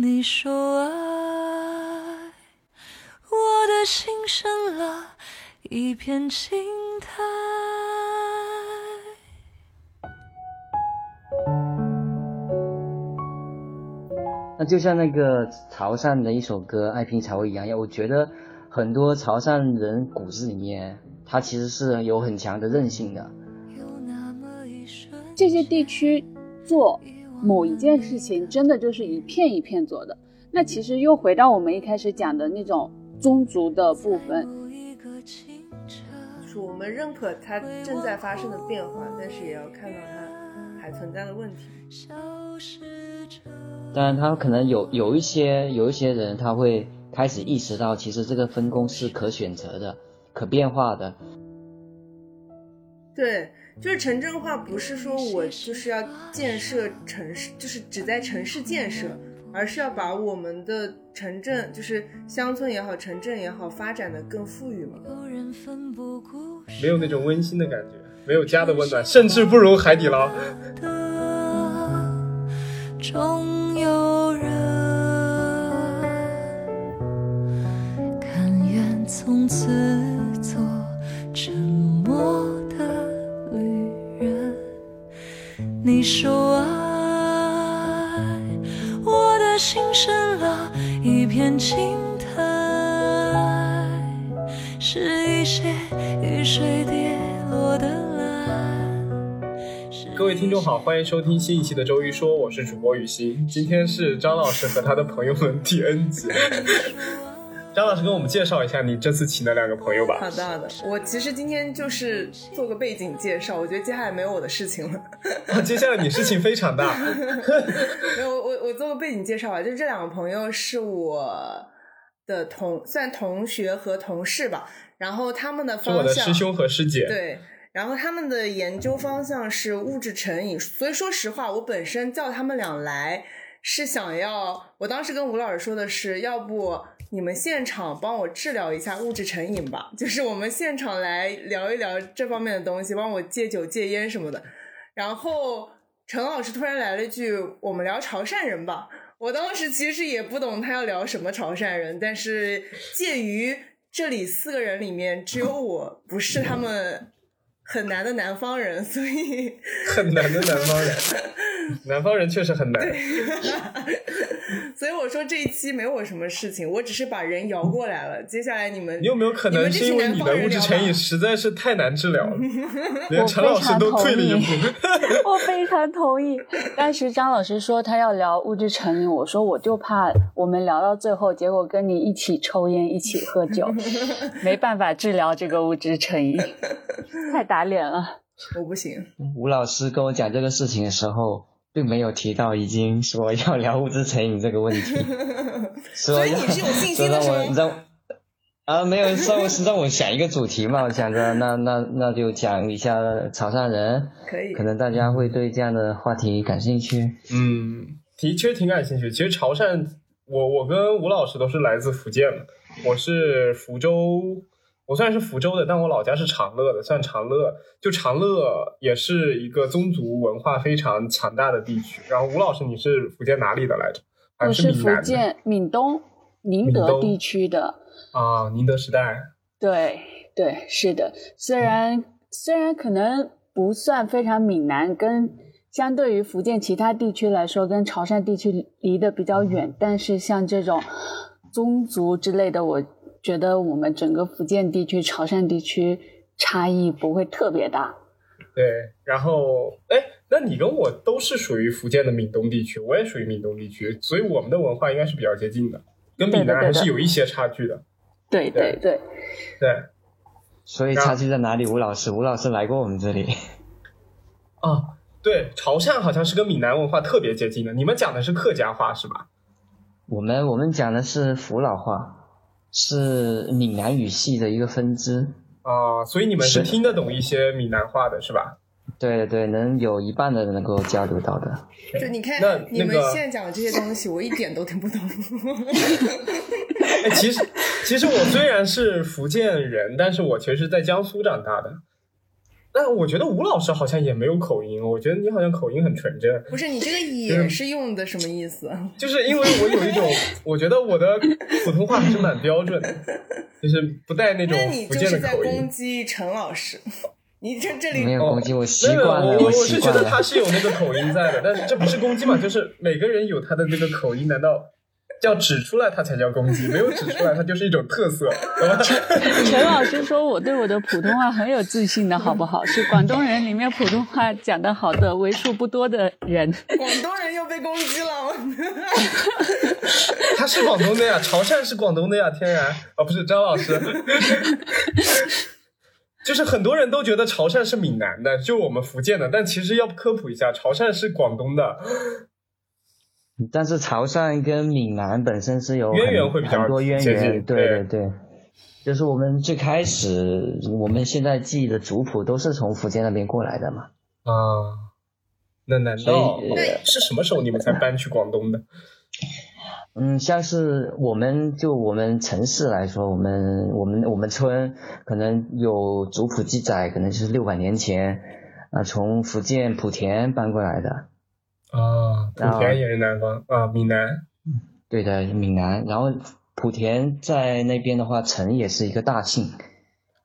你说爱，我的心生了一片青苔。那就像那个潮汕的一首歌《爱拼才会》一样，我觉得很多潮汕人骨子里面，他其实是有很强的韧性的。这些地区做某一件事情，真的就是一片一片做的。那其实又回到我们一开始讲的那种宗族的部分，是我们认可它正在发生的变化，但是也要看到它还存在的问题。当然，他可能有有一些有一些人，他会开始意识到，其实这个分工是可选择的、可变化的。对。就是城镇化不是说我就是要建设城市，就是只在城市建设，而是要把我们的城镇，就是乡村也好，城镇也好，发展的更富裕嘛。没有那种温馨的感觉，没有家的温暖，甚至不如海底捞。终有人甘愿从此你说爱，我的心生了一片青苔，是一些雨水跌落的蓝。各位听众好，欢迎收听新一期的周一说，我是主播雨欣，今天是张老师和他的朋友们第 N 集。张老师，跟我们介绍一下你这次请的两个朋友吧。好的，好的。我其实今天就是做个背景介绍，我觉得接下来没有我的事情了。接下来你事情非常大。没有，我我做个背景介绍吧。就这两个朋友是我的同算同学和同事吧。然后他们的方向，我的师兄和师姐。对。然后他们的研究方向是物质成瘾，所以说实话，我本身叫他们俩来是想要，我当时跟吴老师说的是，要不。你们现场帮我治疗一下物质成瘾吧，就是我们现场来聊一聊这方面的东西，帮我戒酒戒烟什么的。然后陈老师突然来了一句：“我们聊潮汕人吧。”我当时其实也不懂他要聊什么潮汕人，但是介于这里四个人里面，只有我不是他们很难的南方人，所以 很难的南方人，南方人确实很难。所以我说这一期没我什么事情，我只是把人摇过来了。接下来你们，你有没有可能是因为你的物质成瘾实在是太难治疗了，连陈老师都退了一步。我非常同意。当时张老师说他要聊物质成瘾，我说我就怕我们聊到最后，结果跟你一起抽烟，一起喝酒，没办法治疗这个物质成瘾，太打脸了。我不行。吴老师跟我讲这个事情的时候。并没有提到已经说要聊物质成瘾这个问题，所以你是有信心的吗？让啊，没有，让我是让我想一个主题嘛，我想着那那那就讲一下潮汕人，可以，可能大家会对这样的话题感兴趣。嗯，的确挺感兴趣。其实潮汕，我我跟吴老师都是来自福建的，我是福州。我虽然是福州的，但我老家是长乐的，算长乐。就长乐也是一个宗族文化非常强大的地区。然后吴老师，你是福建哪里的来着？我是福建闽东宁德地区的。啊，宁德时代。对对，是的。虽然虽然可能不算非常闽南，跟相对于福建其他地区来说，跟潮汕地区离得比较远，但是像这种宗族之类的，我。觉得我们整个福建地区、潮汕地区差异不会特别大。对，然后，哎，那你跟我都是属于福建的闽东地区，我也属于闽东地区，所以我们的文化应该是比较接近的，跟闽南还是有一些差距的。对对对对。所以差距在哪里？吴老师，吴老师来过我们这里。啊，对，潮汕好像是跟闽南文化特别接近的。你们讲的是客家话是吧？我们我们讲的是福佬话。是闽南语系的一个分支啊，所以你们是听得懂一些闽南话的是吧？对对，能有一半的人能够交流到的。就你看，你们现在讲的这些东西，我一点都听不懂。哎，其实其实我虽然是福建人，但是我其实是在江苏长大的。但我觉得吴老师好像也没有口音，我觉得你好像口音很纯正。不是你这个 也是用的什么意思？就是因为我有一种，我觉得我的普通话还是蛮标准的，就是不带那种那你福就是在建的口音攻。击陈老师。你这这里没有攻击，我习，惯了，我我是觉得他。是有那个口音在的，但是这不是攻击嘛？就是每个人有他的那个口音，难道要指出来它才叫攻击？没有指出来，它就是一种特色，陈？陈老师说我对我的普通话很有自信的好不好？是广东人里面普通话讲得好的为数不多的人。广东人又被攻击了。他是广东的呀，潮汕是广东的呀，天然哦，不是张老师。就是很多人都觉得潮汕是闽南的，就我们福建的，但其实要科普一下，潮汕是广东的。但是潮汕跟闽南本身是有渊很源会比较很多渊源，对对对对。就是我们最开始，我们现在记忆的族谱都是从福建那边过来的嘛。啊，那难道所以呃是什么时候你们才搬去广东的？嗯，像是我们就我们城市来说，我们我们我们村可能有族谱记载，可能就是六百年前啊、从福建莆田搬过来的。啊，莆田也是南方啊，闽南对的，闽南。然后莆田在那边的话，陈也是一个大姓，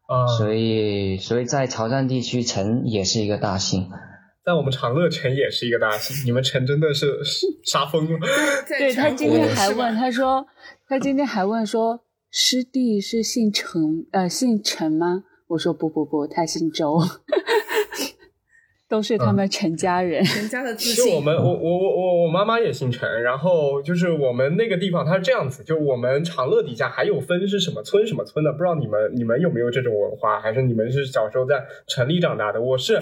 啊，所以所以在潮汕地区，陈也是一个大姓。在我们长乐城也是一个大姓，你们城真的是是杀疯了。对他今天还问，他说他今天还问说师弟是姓陈呃姓陈吗？我说不不不，他姓周，都是他们陈家人。陈家的自信。就我们，我我我我我妈妈也姓陈，然后就是我们那个地方它是这样子，就我们长乐底下还有分是什么村什么村的，不知道你们你们有没有这种文化，还是你们是小时候在城里长大的？我是。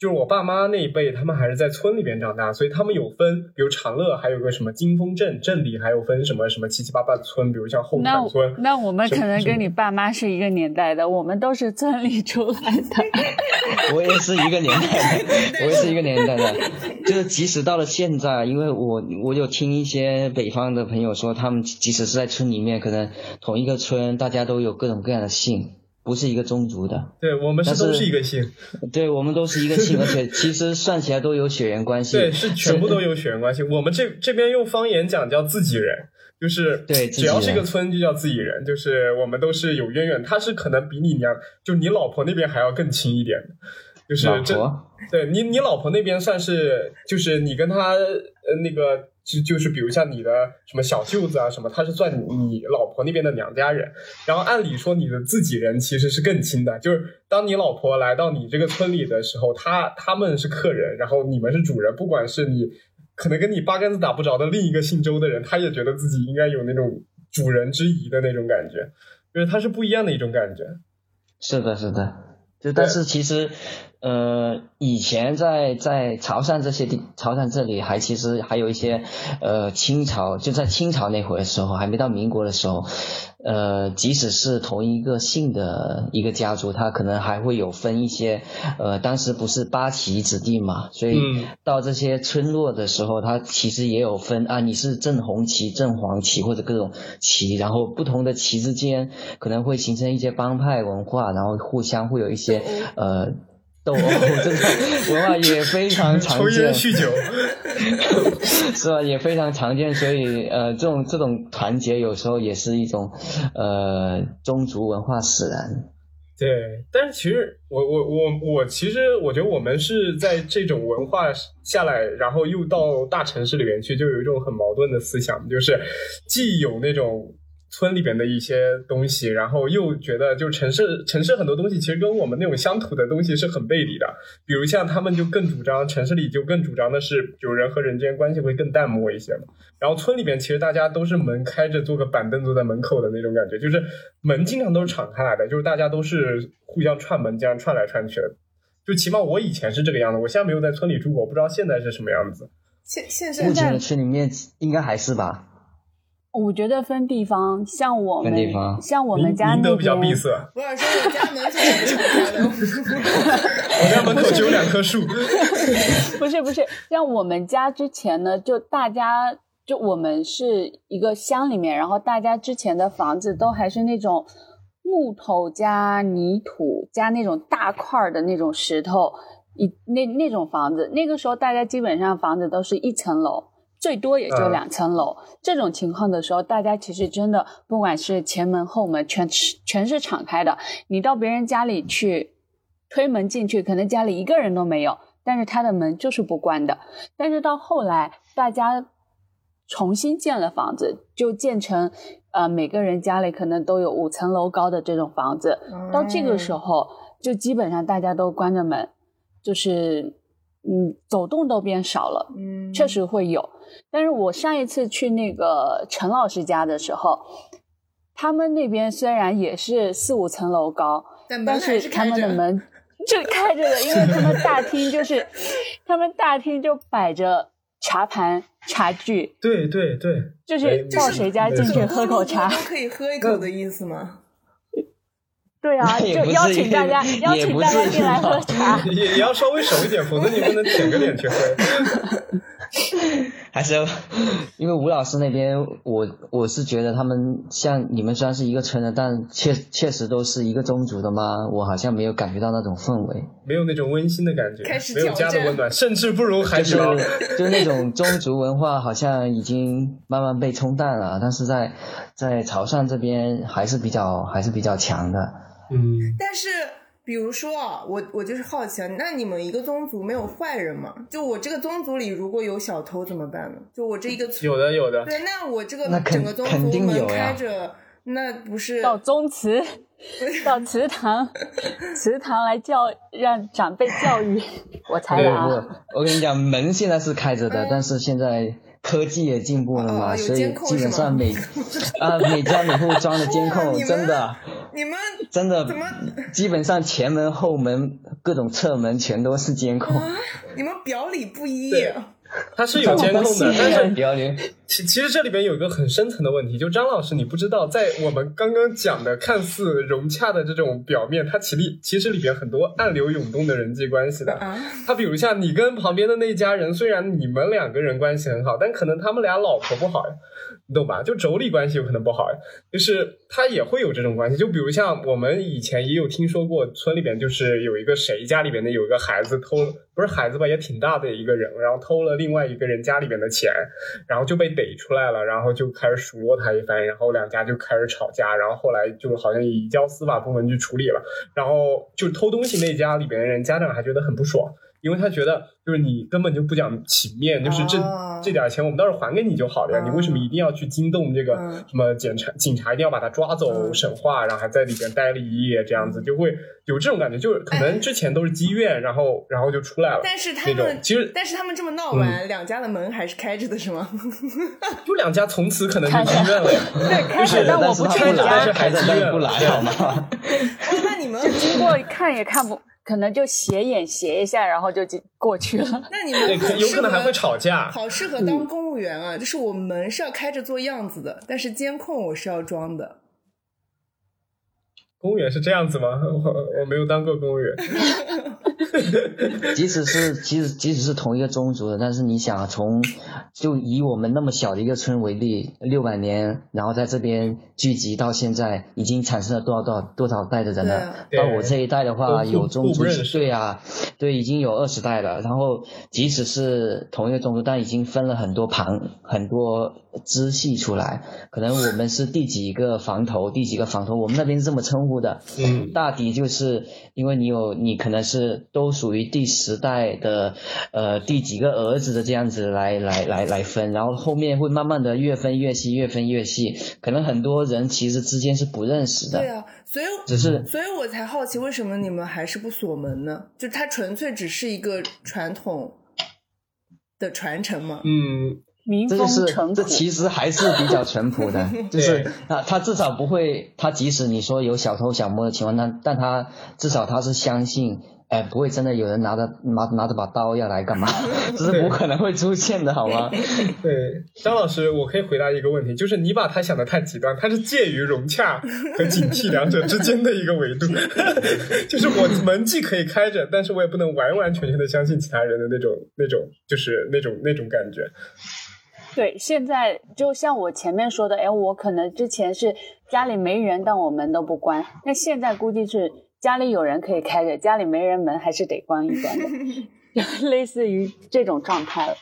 就是我爸妈那一辈，他们还是在村里边长大，所以他们有分，比如长乐还有个什么金峰镇，镇里还有分什么什么七七八八的村，比如像后那坎村。那我们可能跟你爸妈是一个年代的，我们都是村里出来的。我也是一个年代的，我也是一个年代的。就是即使到了现在，因为我我有听一些北方的朋友说，他们即使是在村里面，可能同一个村大家都有各种各样的姓，不是一个宗族的。对我们是都是一个姓，对我们都是一个姓，而且其实算起来都有血缘关系。对，是全部都有血缘关系。我们这这边用方言讲叫自己人，就是对只要是一个村就叫自己人，就是我们都是有渊源。他是可能比你娘，就你老婆那边还要更亲一点的，就是这老婆。对你，你老婆那边算是，就是你跟他呃那个，就就是比如像你的什么小舅子啊什么，他是算你老婆那边的娘家人。然后按理说你的自己人其实是更亲的，就是当你老婆来到你这个村里的时候，他他们是客人，然后你们是主人，不管是你可能跟你八竿子打不着的另一个姓周的人，他也觉得自己应该有那种主人之谊的那种感觉，就是他是不一样的一种感觉。是的，是的，就但是其实，呃，以前在在潮汕这些地，潮汕这里还其实还有一些，呃，清朝就在清朝那会儿的时候，还没到民国的时候，呃，即使是同一个姓的一个家族，他可能还会有分一些，呃，当时不是八旗子弟嘛，所以嗯。到这些村落的时候，他其实也有分啊，你是正红旗、正黄旗或者各种旗，然后不同的旗之间可能会形成一些帮派文化，然后互相会有一些呃斗殴 这种文化也非常常抽烟见，酗酒，是吧？也非常常见，所以呃，这种这种团结有时候也是一种呃宗族文化使然。对，但是其实我我我我其实我觉得我们是在这种文化下来，然后又到大城市里面去，就有一种很矛盾的思想，就是既有那种村里边的一些东西，然后又觉得就城市城市很多东西其实跟我们那种乡土的东西是很背离的，比如像他们就更主张城市里就更主张的是，就人和人之间关系会更淡漠一些嘛。然后村里边其实大家都是门开着，坐个板凳坐在门口的那种感觉，就是门经常都是敞开来的，就是大家都是互相串门这样串来串去的。就起码我以前是这个样子，我现在没有在村里住过，不知道现在是什么样子。现现在目前的村里面应该还是吧？我觉得分地方，像我们分地方像我们家那比较闭边，塞，我想说，我家门总是敞开的。我家门口只有两棵树。不是不是，像我们家之前呢，就大家就我们是一个乡里面，然后大家之前的房子都还是那种木头加泥土加那种大块儿的那种石头，一那那种房子，那个时候大家基本上房子都是一层楼，最多也就嗯两层楼。这种情况的时候，大家其实真的不管是前门后门，全是全是敞开的。你到别人家里去推门进去，可能家里一个人都没有，但是他的门就是不关的。但是到后来，大家重新建了房子，就建成呃每个人家里可能都有五层楼高的这种房子。到这个时候，就基本上大家都关着门，就是嗯走动都变少了。嗯，确实会有。但是我上一次去那个陈老师家的时候，他们那边虽然也是四五层楼高，但但是他们的门就开着的，因为他们大厅就是他们大厅就摆着茶盘茶具，对对对，就是哎到谁家进去喝口茶都，可以喝一口的意思吗？对啊，就邀请大家邀请大家进来喝茶。也也要稍微熟一点，否则你不能舔个脸去喝。还是要，因为吴老师那边，我我是觉得他们像你们虽然是一个村的，但确确实都是一个宗族的嘛，我好像没有感觉到那种氛围，没有那种温馨的感觉开，始没有家的温暖，甚至不如海就是底捞。就是那种宗族文化好像已经慢慢被冲淡了，但是在在潮汕这边还是比较还是比较强的。嗯，但是，比如说啊，我我就是好奇啊，那你们一个宗族没有坏人吗？就我这个宗族里如果有小偷怎么办呢？就我这一个村，有的有的，对，那我这个那整个宗肯族门开着，那不是到宗祠，到祠堂，祠堂来教让长辈教育，我猜的啊。不，我跟你讲，门现在是开着的，嗯但是现在科技也进步了哦嘛，有所以基本上每啊每家每户装的监控，真的你们真的怎么基本上前门后门各种侧门全都是监控。你们表里不一对它是有监控的，但是不要脸，其其实这里边有一个很深层的问题，就张老师，你不知道，在我们刚刚讲的看似融洽的这种表面，它其里其实里边很多暗流涌动的人际关系的。啊？他比如像你跟旁边的那家人，虽然你们两个人关系很好，但可能他们俩老婆不好呀，你懂吧？就妯娌关系有可能不好呀，就是他也会有这种关系。就比如像我们以前也有听说过，村里边就是有一个谁家里边的有一个孩子偷，不是孩子吧，也挺大的一个人，然后偷了另外一个人家里边的钱，然后就被逮出来了，然后就开始数落他一番，然后两家就开始吵架，然后后来就好像移交司法部门去处理了，然后就偷东西那家里边的人家长还觉得很不爽。因为他觉得就是你根本就不讲情面，就是这、哦这点钱我们到时候还给你就好了呀，哦你为什么一定要去惊动这个嗯什么检察警察一定要把他抓走嗯审话，然后还在里边待了一夜，这样子就会有这种感觉，就是可能之前都是积怨，然后然后就出来了，但是他们其实但是他们这么闹完，两家的门还是开着的，是吗？就两家从此可能就积怨了呀，对，开始是但我但是他不去你家但是，开着但是不来 好吗？那你们经过看也看不，可能就斜眼斜一下，然后就进过去了。那你们，有可能还会适合吵架。好适合当公务员啊！就是我门是要开着做样子的，但是监控我是要装的。公务员是这样子吗？我我没有当过公务员。即使是即使即使是同一个宗族的，但是你想从就以我们那么小的一个村为例，六百年，然后在这边聚集到现在，已经产生了多少多少多少代的人了？对到我这一代的话，有宗族对啊，对，已经有二十代了。然后即使是同一个宗族，但已经分了很多旁很多支系出来。可能我们是第几个房头，第几个房头，我们那边是这么称呼的。嗯，大抵就是因为你有你可能是都属于第十代的呃第几个儿子的这样子来来来来分，然后后面会慢慢的越分越细，越分越细，可能很多人其实之间是不认识的，对啊，所以只是所以我才好奇，为什么你们还是不锁门呢？就它纯粹只是一个传统的传承嘛。嗯，民风这就是淳朴这，其实还是比较淳朴的，就是他他至少不会，他即使你说有小偷小摸的情况，但但他至少他是相信，哎，不会真的有人拿着拿拿着把刀要来干嘛，这是不可能会出现的，好吗？对，张老师，我可以回答一个问题，就是你把他想的太极端，他是介于融洽和警惕两者之间的一个维度，就是我门既可以开着，但是我也不能完完全全的相信其他人的那种那种，就是那种那种感觉。对，现在就像我前面说的，哎，我可能之前是家里没人，但我门都不关。那现在估计是家里有人可以开着，家里没人，门还是得关一关的，就类似于这种状态了。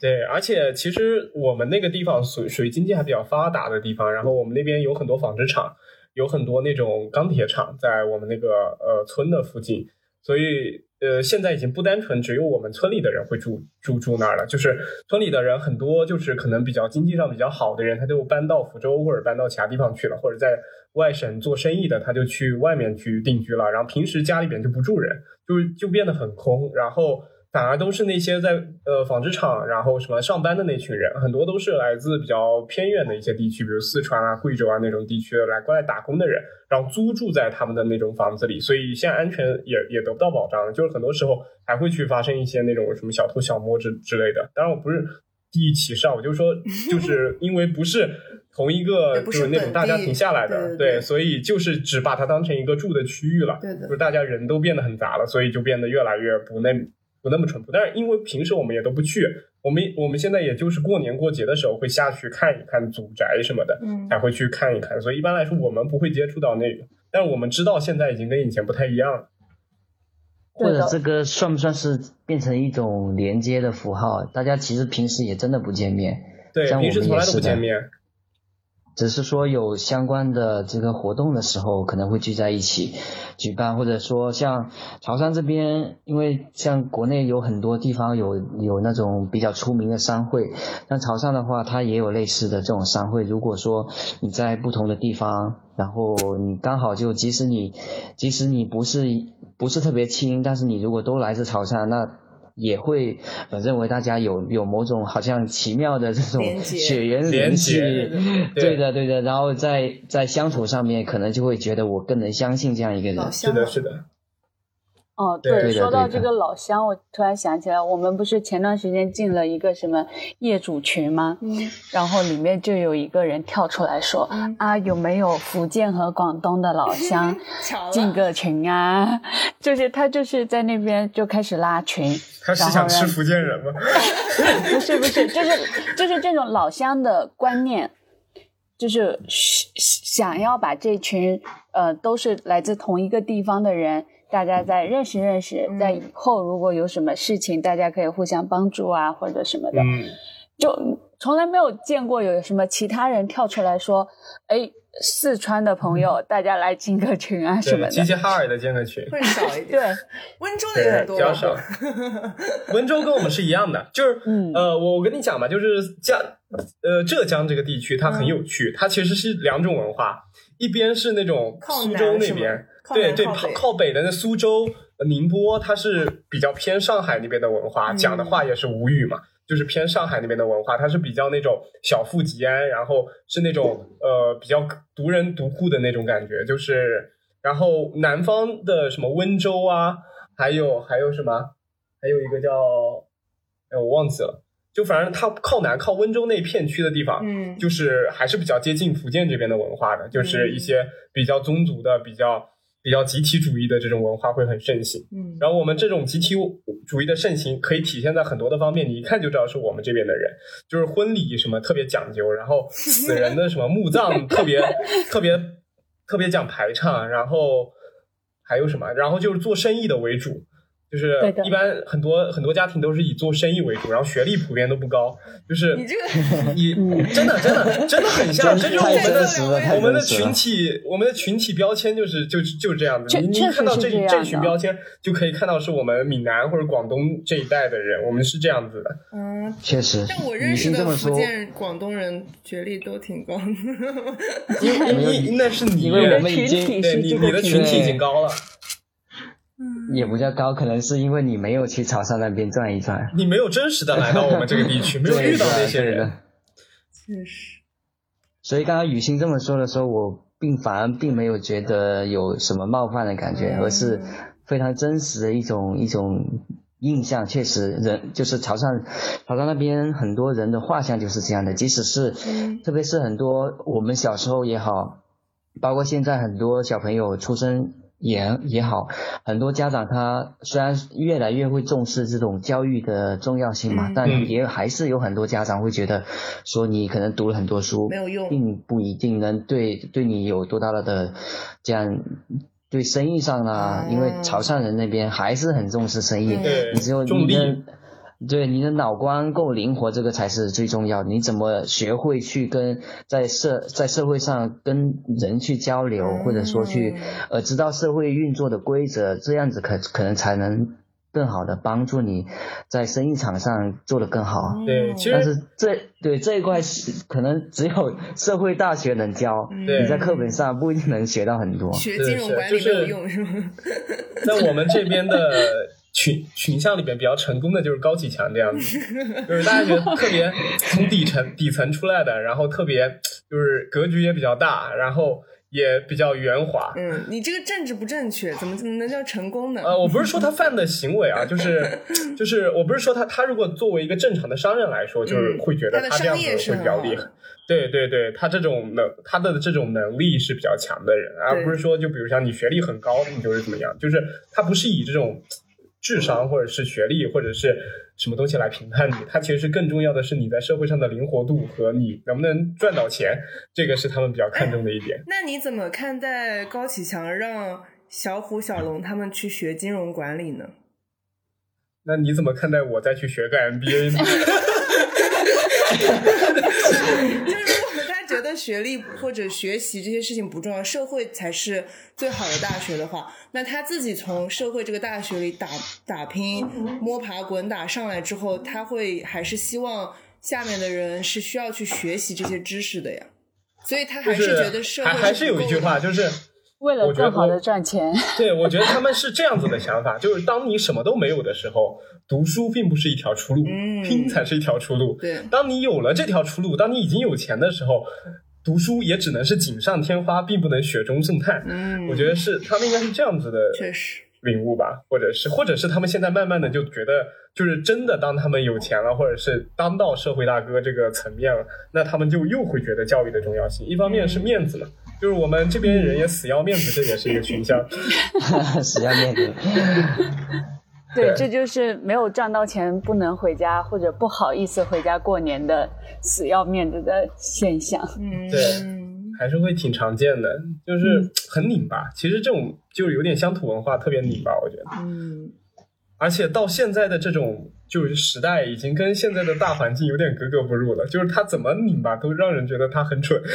对，而且其实我们那个地方属属于经济还比较发达的地方，然后我们那边有很多纺织厂，有很多那种钢铁厂在我们那个呃村的附近，所以。呃，现在已经不单纯只有我们村里的人会住住住那儿了，就是村里的人很多，就是可能比较经济上比较好的人，他就搬到福州或者搬到其他地方去了，或者在外省做生意的，他就去外面去定居了。然后平时家里边就不住人，就就变得很空，然后。反而都是那些在呃纺织厂，然后什么上班的那群人，很多都是来自比较偏远的一些地区，比如四川啊、贵州啊那种地区来过来打工的人，然后租住在他们的那种房子里，所以现在安全也也得不到保障，就是很多时候还会去发生一些那种什么小偷小摸之之类的。当然我不是第一起上，我就说就是 因为不是同一个就是那种大家庭下来的，对，所以就是只把它当成一个住的区域了，对的，就是大家人都变得很杂了，所以就变得越来越不那。不那么淳朴，但是因为平时我们也都不去，我们我们现在也就是过年过节的时候会下去看一看祖宅什么的，嗯，才会去看一看。所以一般来说我们不会接触到那个，但是我们知道现在已经跟以前不太一样了。或者这个算不算是变成一种连接的符号？大家其实平时也真的不见面，对，平时从来都不见面。只是说有相关的这个活动的时候，可能会聚在一起举办，或者说像潮汕这边，因为像国内有很多地方有有那种比较出名的商会，像潮汕的话，它也有类似的这种商会。如果说你在不同的地方，然后你刚好就即使你即使你不是不是特别亲，但是你如果都来自潮汕，那。也会呃认为大家有有某种好像奇妙的这种血缘联系，对的对的，然后在在相处上面可能就会觉得我更能相信这样一个人，是的是的。哦，对，说到这个老乡，我突然想起来，我们不是前段时间进了一个什么业主群吗？嗯，然后里面就有一个人跳出来说：“啊，有没有福建和广东的老乡 进个群啊？” 就是他就是在那边就开始拉群，他是想吃福建人吗？不是不是，就是就是这种老乡的观念，就是想要把这群呃都是来自同一个地方的人。大家再认识认识，在以后如果有什么事情，大家可以互相帮助啊，或者什么的。就从来没有见过有什么其他人跳出来说：“哎，四川的朋友，大家来进个群啊什么的。”齐齐哈尔的建个群会少一点，对，温州的也多，比较少。温州跟我们是一样的，就是呃，我我跟你讲吧，就是江呃浙江这个地区它很有趣，它其实是两种文化，一边是那种苏州那边。对对，靠靠北的那苏州、宁波，它是比较偏上海那边的文化，讲的话也是吴语嘛，就是偏上海那边的文化，它是比较那种小富即安，然后是那种呃比较独人独户的那种感觉，就是然后南方的什么温州啊，还有还有什么，还有一个叫哎我忘记了。就反正它靠南靠温州那片区的地方，嗯，就是还是比较接近福建这边的文化的，就是一些比较宗族的比较。比较集体主义的这种文化会很盛行，嗯，然后我们这种集体主义的盛行可以体现在很多的方面，你一看就知道是我们这边的人，就是婚礼什么特别讲究，然后死人的什么墓葬 特别特别特别讲排场，然后还有什么，然后就是做生意的为主。就是一般很多很多家庭都是以做生意为主，然后学历普遍都不高。就是你这个，你真的真的真的很像，这就是我们的我们的群体，我们的群体标签就是就就这样子。你你看到这这群标签，就可以看到是我们闽南或者广东这一代的人，我们是这样子的。嗯，确实。但我认识的福建、广东人学历都挺高的。因为那是你，因为我们已经对你你的群体已经高了。也不叫高，可能是因为你没有去潮汕那边转一转，你没有真实的来到我们这个地区，没有遇到那些人。确实。所以刚刚雨欣这么说的时候，我并反而并没有觉得有什么冒犯的感觉，而是非常真实的一种一种印象。确实，人就是潮汕，潮汕那边很多人的画像就是这样的，即使是，特别是很多我们小时候也好，包括现在很多小朋友出生。也也好，很多家长他虽然越来越会重视这种教育的重要性嘛，嗯但也还是有很多家长会觉得说你可能读了很多书没有用。并不一定能对对你有多大的这样。对生意上啊，哦。因为潮汕人那边还是很重视生意，你只有你的，对你的脑瓜够灵活，这个才是最重要的。你怎么学会去跟在社在社会上跟人去交流，嗯或者说去呃知道社会运作的规则，这样子可可能才能更好的帮助你在生意场上做得更好。对其实但是这对这一块是可能只有社会大学能教，对你在课本上不一定能学到很多。学是金融管理是就是没有用是吗？在我们这边的群群像里边比较成功的就是高启强这样子，就是大家觉得特别从底层底层出来的，然后特别就是格局也比较大，然后也比较圆滑。嗯，你这个政治不正确，怎么怎么能叫成功呢？呃，我不是说他犯的行为啊，就是就是，我不是说他他如果作为一个正常的商人来说，就是会觉得他这样子会比较厉害。对对对，他这种能他的这种能力是比较强的人，而不是说就比如像你学历很高，你就是怎么样，就是他不是以这种智商或者是学历或者是什么东西来评判你，他其实更重要的是你在社会上的灵活度和你能不能赚到钱，这个是他们比较看重的一点。那你怎么看待高启强让小虎、小龙他们去学金融管理呢？那你怎么看待我再去学个 MBA 呢？就是如果他觉得学历或者学习这些事情不重要，社会才是最好的大学的话，那他自己从社会这个大学里打打拼、摸爬滚打上来之后，他会还是希望下面的人是需要去学习这些知识的呀。所以他还是觉得社会还还是有一句话，就是为了更好的赚钱，对，我觉得他们是这样子的想法，就是当你什么都没有的时候，读书并不是一条出路，嗯拼才是一条出路。对当你有了这条出路，当你已经有钱的时候，读书也只能是锦上添花，并不能雪中送炭。嗯，我觉得是他们应该是这样子的确实，领悟吧，或者是或者是他们现在慢慢的就觉得，就是真的当他们有钱了，或者是当到社会大哥这个层面了，那他们就又会觉得教育的重要性。一方面是面子嘛，就是我们这边人也死要面子，这也是一个群像。死要面子。对，对这就是没有赚到钱不能回家或者不好意思回家过年的死要面子的现象。嗯，对还是会挺常见的，就是很拧巴。其实这种就是有点乡土文化，特别拧巴，我觉得。嗯，而且到现在的这种就是时代，已经跟现在的大环境有点格格不入了。就是他怎么拧吧，都让人觉得他很蠢。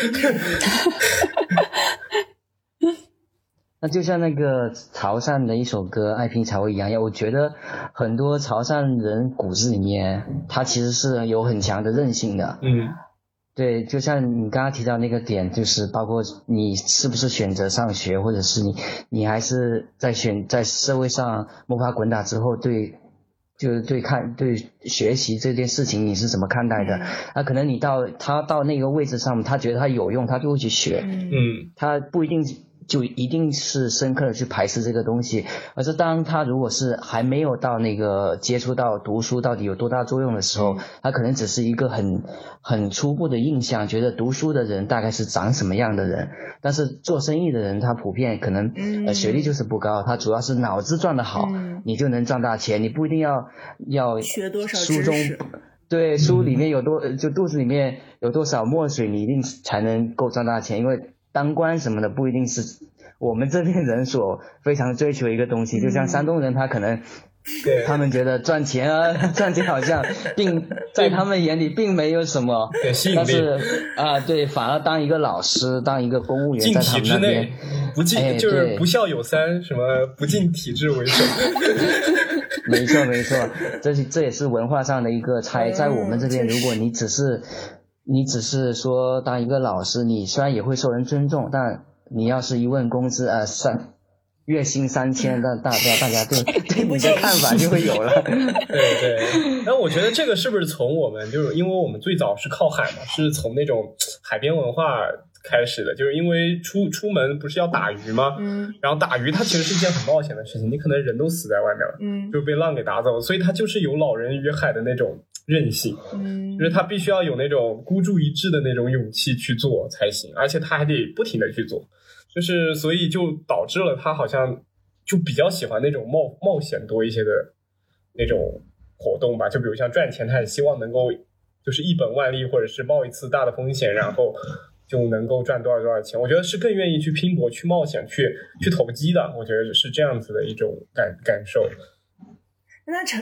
那就像那个潮汕的一首歌《爱拼才会一样》，我觉得很多潮汕人骨子里面，他其实是有很强的韧性的。嗯对，就像你刚刚提到那个点，就是包括你是不是选择上学，或者是你你还是在选在社会上摸爬滚打之后，对，就是对看对学习这件事情你是怎么看待的？那、可能你到他到那个位置上，他觉得他有用，他就会去学。嗯嗯他不一定就一定是深刻的去排斥这个东西，而是当他如果是还没有到那个接触到读书到底有多大作用的时候，他可能只是一个很很初步的印象，觉得读书的人大概是长什么样的人，但是做生意的人他普遍可能呃学历就是不高，他主要是脑子转得好，嗯你就能赚大钱，你不一定要要学多少书中知识？对，书里面有多，呃就肚子里面有多少墨水，你一定才能够赚大钱。因为当官什么的不一定是我们这边人所非常追求一个东西。就像山东人，他可能对他们觉得赚钱啊，赚钱好像并 在他们眼里并没有什么对吸引，但是啊，对，反而当一个老师，当一个公务员，在他们那边，不进、哎就是不孝有三，什么不进体制为首。没错没错，这是这也是文化上的一个差异。在我们这边，如果你只是你只是说当一个老师，你虽然也会受人尊重，但你要是一问工资，呃三月薪三千，那大家大家对 对你的看法就会有了。对对，但我觉得这个是不是从我们就是因为我们最早是靠海嘛，是从那种海边文化开始的，就是因为出出门不是要打鱼吗？嗯然后打鱼它其实是一件很冒险的事情，你可能人都死在外面了，嗯就被浪给打走了，所以它就是有老人与海的那种韧性，嗯就是他必须要有那种孤注一掷的那种勇气去做才行，而且他还得不停的去做。就是所以就导致了他好像就比较喜欢那种冒冒险多一些的那种活动吧，就比如像赚钱，他也希望能够就是一本万利，或者是冒一次大的风险，然后就能够赚多少多少钱。我觉得是更愿意去拼搏、去冒险、去去投机的。我觉得是这样子的一种感感受。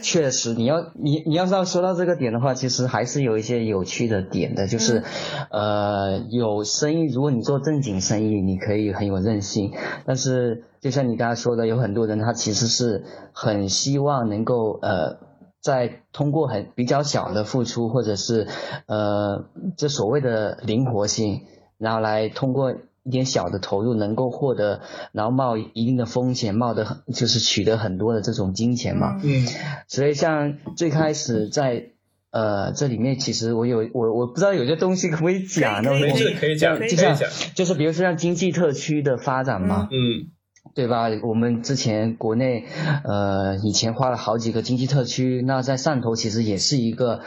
确实，你要你你要是要说到这个点的话，其实还是有一些有趣的点的，就是，呃，有生意，如果你做正经生意，你可以很有韧性，但是就像你刚才说的，有很多人他其实是很希望能够呃，在通过很比较小的付出，或者是呃这所谓的灵活性，然后来通过一点小的投入能够获得，然后冒一定的风险，冒的很就是取得很多的这种金钱嘛。嗯所以像最开始在呃这里面，其实我有我我不知道有些东西可不可以讲呢？可以没我事可以讲，就像讲。就是比如说像经济特区的发展嘛，嗯对吧？我们之前国内呃以前花了好几个经济特区，那在汕头其实也是一个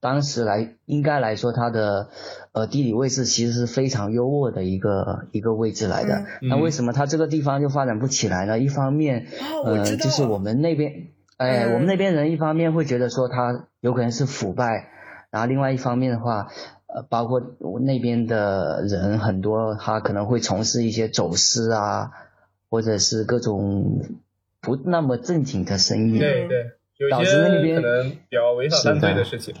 当时来应该来说它的呃地理位置其实是非常优渥的一个一个位置来的。嗯那为什么它这个地方就发展不起来呢？一方面呃就是我们那边哎、嗯我们那边人一方面会觉得说它有可能是腐败，然后另外一方面的话。呃，包括我那边的人很多，他可能会从事一些走私啊，或者是各种不那么正经的生意。对对，有导致那边可能比较违法犯罪的事情。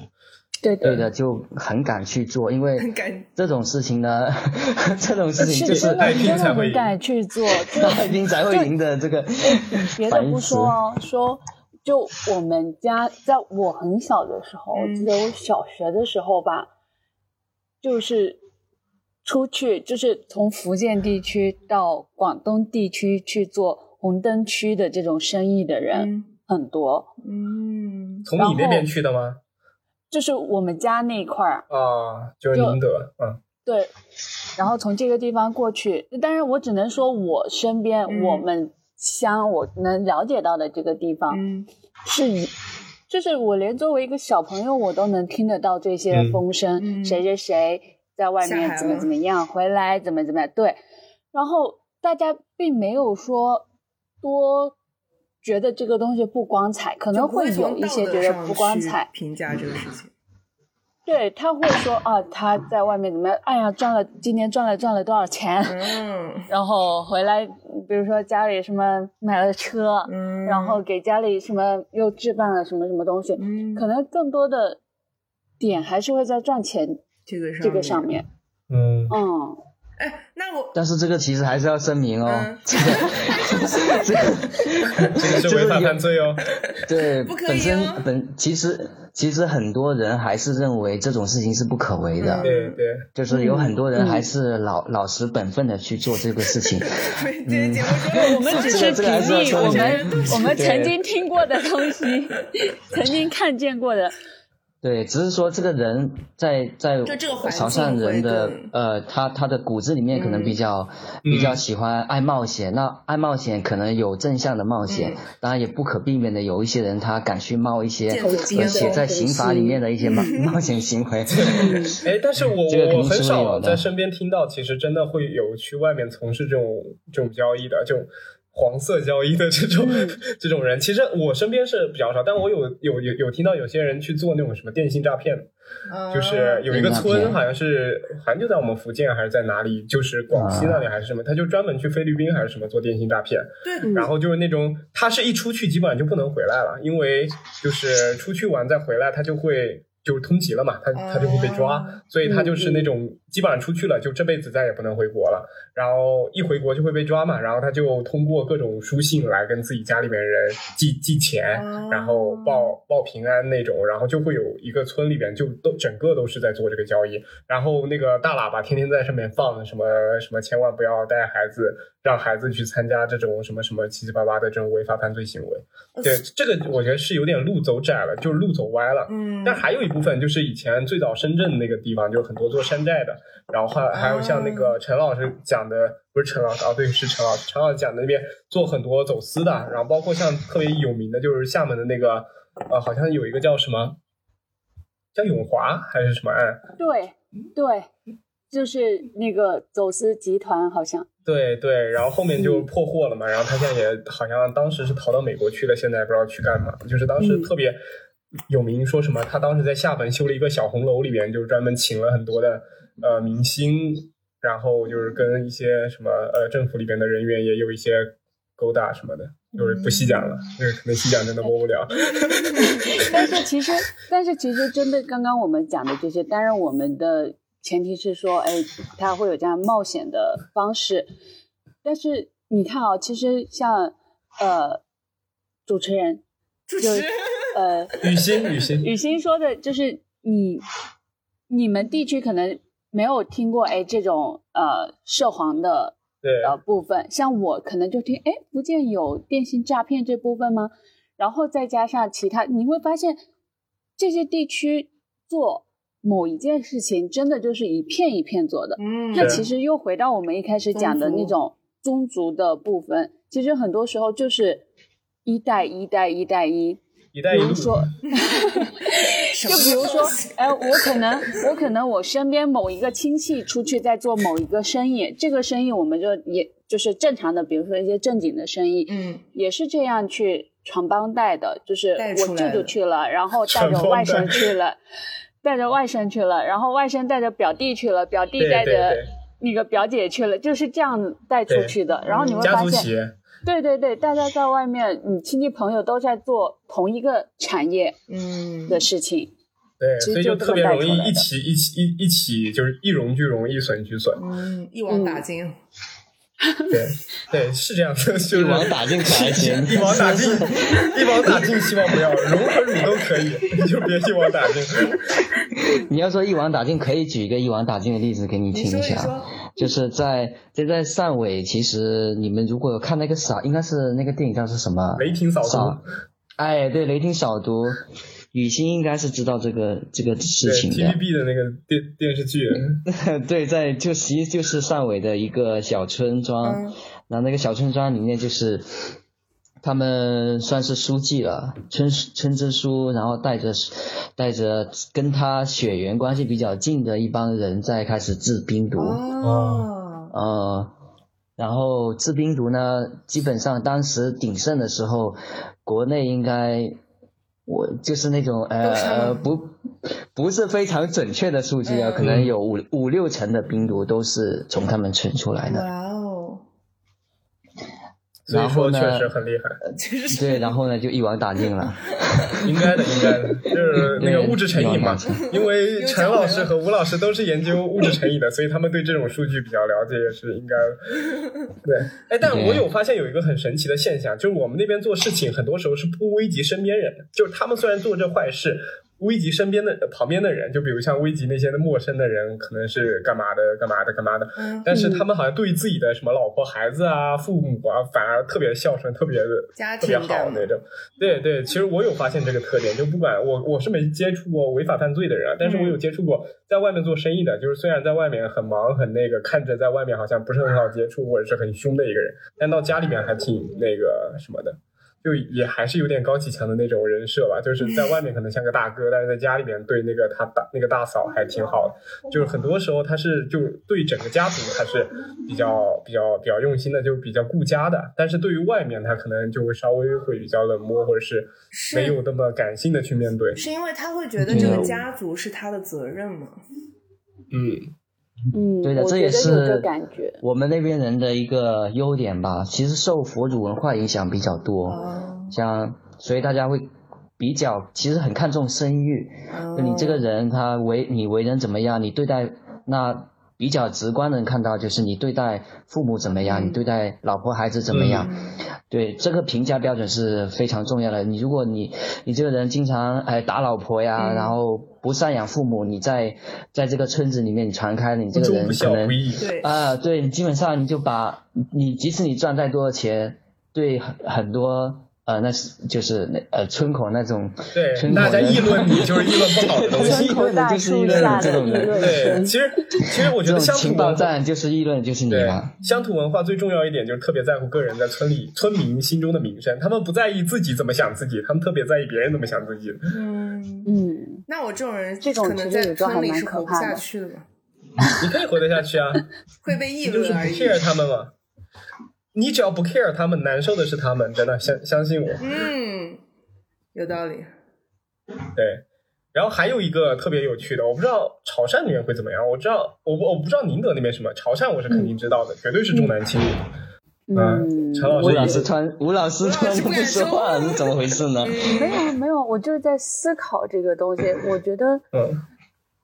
对对的，就很敢去做，因为这种事情呢，这种事情就是真的爱拼才会赢的很敢去做，就爱拼才会赢的这个别的不说哦，说就我们家，在我很小的时候，我记得我小学的时候吧，就是出去，就是从福建地区到广东地区去做红灯区的这种生意的人嗯。很多，嗯。从你那边去的吗？就是我们家那一块儿，啊，就是就宁德，嗯。对，然后从这个地方过去，但是我只能说我身边、嗯。我们乡我能了解到的这个地方，嗯。是以，就是我连作为一个小朋友，我都能听得到这些嗯。风声，嗯。谁谁谁在外面怎么怎么样，回来怎么怎么样，对，然后大家并没有说多觉得这个东西不光彩，可能会会有一些觉得不光彩，评价这个事情。对他会说啊，他在外面怎么样？哎呀，赚了今年赚了赚了多少钱？嗯然后回来，比如说家里什么买了车，嗯，然后给家里什么又置办了什么什么东西，嗯可能更多的点还是会在赚钱这个上这个上面。嗯，嗯，哎，那我但是这个其实还是要声明哦，嗯 这个 这个这个是违法犯罪哦。对不可以本身哦本其实其实很多人还是认为这种事情是不可为的，嗯对对，就是有很多人嗯还是老、老实本分的去做这个事情。今天节目中，我们只是这个这个还是要比例我们我们对曾经听过的东西，曾经看见过的。对，只是说这个人在在潮汕人的呃，他他的骨子里面可能比较、嗯比较喜欢爱冒险。那爱冒险可能有正向的冒险，嗯当然也不可避免的有一些人他敢去冒一些见走而且在刑法里面的一些冒 冒险行为。哎，但是我 我很少有在身边听到，其实真的会有去外面从事这种这种交易的，这种黄色交易的这种、嗯。这种人。其实我身边是比较少，但我有有有有听到有些人去做那种什么电信诈骗，啊就是有一个村，好像是好像就在我们福建还是在哪里，就是广西那里还是什么，他就专门去菲律宾还是什么做电信诈骗。对，然后就是那种，他是一出去基本上就不能回来了，因为就是出去玩再回来，他就会就是通缉了嘛，他他就会被抓，哦所以他就是那种基本上出去了就这辈子再也不能回国了，然后一回国就会被抓嘛，然后他就通过各种书信来跟自己家里面人寄寄钱，哦。然后报报平安那种，然后就会有一个村里边就都整个都是在做这个交易，然后那个大喇叭天天在上面放什么什么，千万不要带孩子，让孩子去参加这种什么什么七七八八的这种违法犯罪行为。对，这个我觉得是有点路走窄了，就是路走歪了。嗯，但还有一部分就是以前最早深圳那个地方，就是很多做山寨的，然后还还有像那个陈老师讲的，不是陈老师啊，对，是陈老师，陈老师讲的那边做很多走私的，然后包括像特别有名的就是厦门的那个，呃，好像有一个叫什么，叫永华还是什么案，对对，就是那个走私集团，好像。对对，然后后面就嗯。破获了嘛，然后他现在也好像当时是逃到美国去了，现在不知道去干嘛。就是当时嗯。特别有名，说什么他当时在厦门修了一个小红楼，里边就是专门请了很多的呃明星，然后就是跟一些什么呃政府里边的人员也有一些勾搭什么的，就是不细讲了，这 个可能细讲真的播不了。但是其实，但是其实针对刚刚我们讲的这些，当然我们的前提是说，哎，他会有这样冒险的方式。但是你看啊、其实像呃主持人就主持人呃雨欣，雨欣，雨欣说的，就是你你们地区可能没有听过哎这种呃涉黄的对，呃部分，像我可能就听，哎，福建有电信诈骗这部分吗？然后再加上其他，你会发现这些地区做某一件事情，真的就是一片一片做的。嗯，那其实又回到我们一开始讲的那种宗族的部分，其实很多时候就是一代一代一代一，一带一路比如，说，就比如说哎，我可能我可能我身边某一个亲戚出去在做某一个生意，这个生意我们就也就是正常的，比如说一些正经的生意，嗯，也是这样去传帮带的，就是我舅舅去了，然后带着外甥 去了，带着外甥去了，然后外甥带着表弟去了，表弟带着那个表姐去了，就是这样带出去的。然后你会发现，对对对，大家在外面，你亲戚朋友都在做同一个产业嗯的事情。对，所以就特别容易一起一起一一起就是一荣俱荣，一损俱损。嗯，一网打尽。对对，是这样的，就是一网打尽可还行 一网打尽，一网打尽，希望不要荣和辱都可以，你就别一网打尽。你要说一网打尽，可以举一个一网打尽的例子给你听一下。你说，就是在就在汕尾，其实你们如果有看那个扫，应该是那个电影叫是什么？雷霆扫毒扫，哎，对，雷霆扫毒，雨欣应该是知道这个这个事情的。TVB 的那个电电视剧，对，在就其实就是汕尾的一个小村庄，嗯然后那个小村庄里面就是他们算是书记了，村村支书，然后带着带着跟他血缘关系比较近的一帮人在开始制冰毒，哦，呃，然后制冰毒呢，基本上当时鼎盛的时候，国内应该。我就是那种呃不不是非常准确的数据啊，嗯可能有五五六成的冰毒都是从他们存出来的。然后呢确实很厉害，其实对，然后呢就一网打尽了。应该的，应该的，就是那个物质成瘾嘛。因为陈老师和吴老师都是研究物质成瘾的，所以他们对这种数据比较了解，也是应该的。对，哎，但我有发现有一个很神奇的现象，就是我们那边做事情很多时候是不危及身边人的，就是他们虽然做这坏事。危及身边的旁边的人，就比如像危及那些陌生的人，可能是干嘛的、干嘛的、干嘛的，嗯，但是他们好像对于自己的什么老婆、孩子啊、父母啊，反而特别孝顺，特别的特别好那种。对对，其实我有发现这个特点，就不管我我是没接触过违法犯罪的人啊，但是我有接触过在外面做生意的，就是虽然在外面很忙很那个，看着在外面好像不是很好接触或者是很凶的一个人，但到家里面还挺那个什么的。就也还是有点高启强的那种人设吧，就是在外面可能像个大哥，但是在家里面对那个他大那个大嫂还挺好的。就是很多时候他是就对整个家族还是比较比较比较用心的，就比较顾家的。但是对于外面他可能就会稍微会比较冷漠，或者是是没有那么感性的去面对。是因为他会觉得这个家族是他的责任吗？嗯，嗯，对的，这也是。我们那边人的一个优点吧。其实受佛祖文化影响比较多，哦，像所以大家会比较，其实很看重声誉。你这个人，他为你为人怎么样，你对待那比较直观能看到，就是你对待父母怎么样，嗯你对待老婆孩子怎么样。对这个评价标准是非常重要的。你如果你你这个人经常哎打老婆呀，嗯然后不赡养父母，你在在这个村子里面你传开了，你这个人可能啊，对，你基本上你就把你即使你赚再多的钱，对很很多呃那是就是那呃村口那种对村，口大家议论你就是议论不好的东西。村口大树下的议论对，其实其实我觉得种情报乡土文化站就是议论就是你对嘛。，乡土文化最重要一点就是特别在乎个人在村里村民心中的名声，他们不在意自己怎么想自己，他们特别在意别人怎么想自己。嗯，嗯，那我这种人这种可能在村里是活不可怕的下去的吧？你可以活得下去啊，会被议你就是不论而已。care 他们嘛。你只要不 care 他们，难受的是他们，真的相相信我。嗯，有道理。对，然后还有一个特别有趣的，我不知道潮汕那边会怎么样。我知道，我不我不知道宁德那边什么，潮汕我是肯定知道的，绝对是重男轻女。嗯，陈老吴老师也师突然，吴老师突然就不说话了，是怎么回事呢？没有没有，我就是在思考这个东西。我觉得，嗯，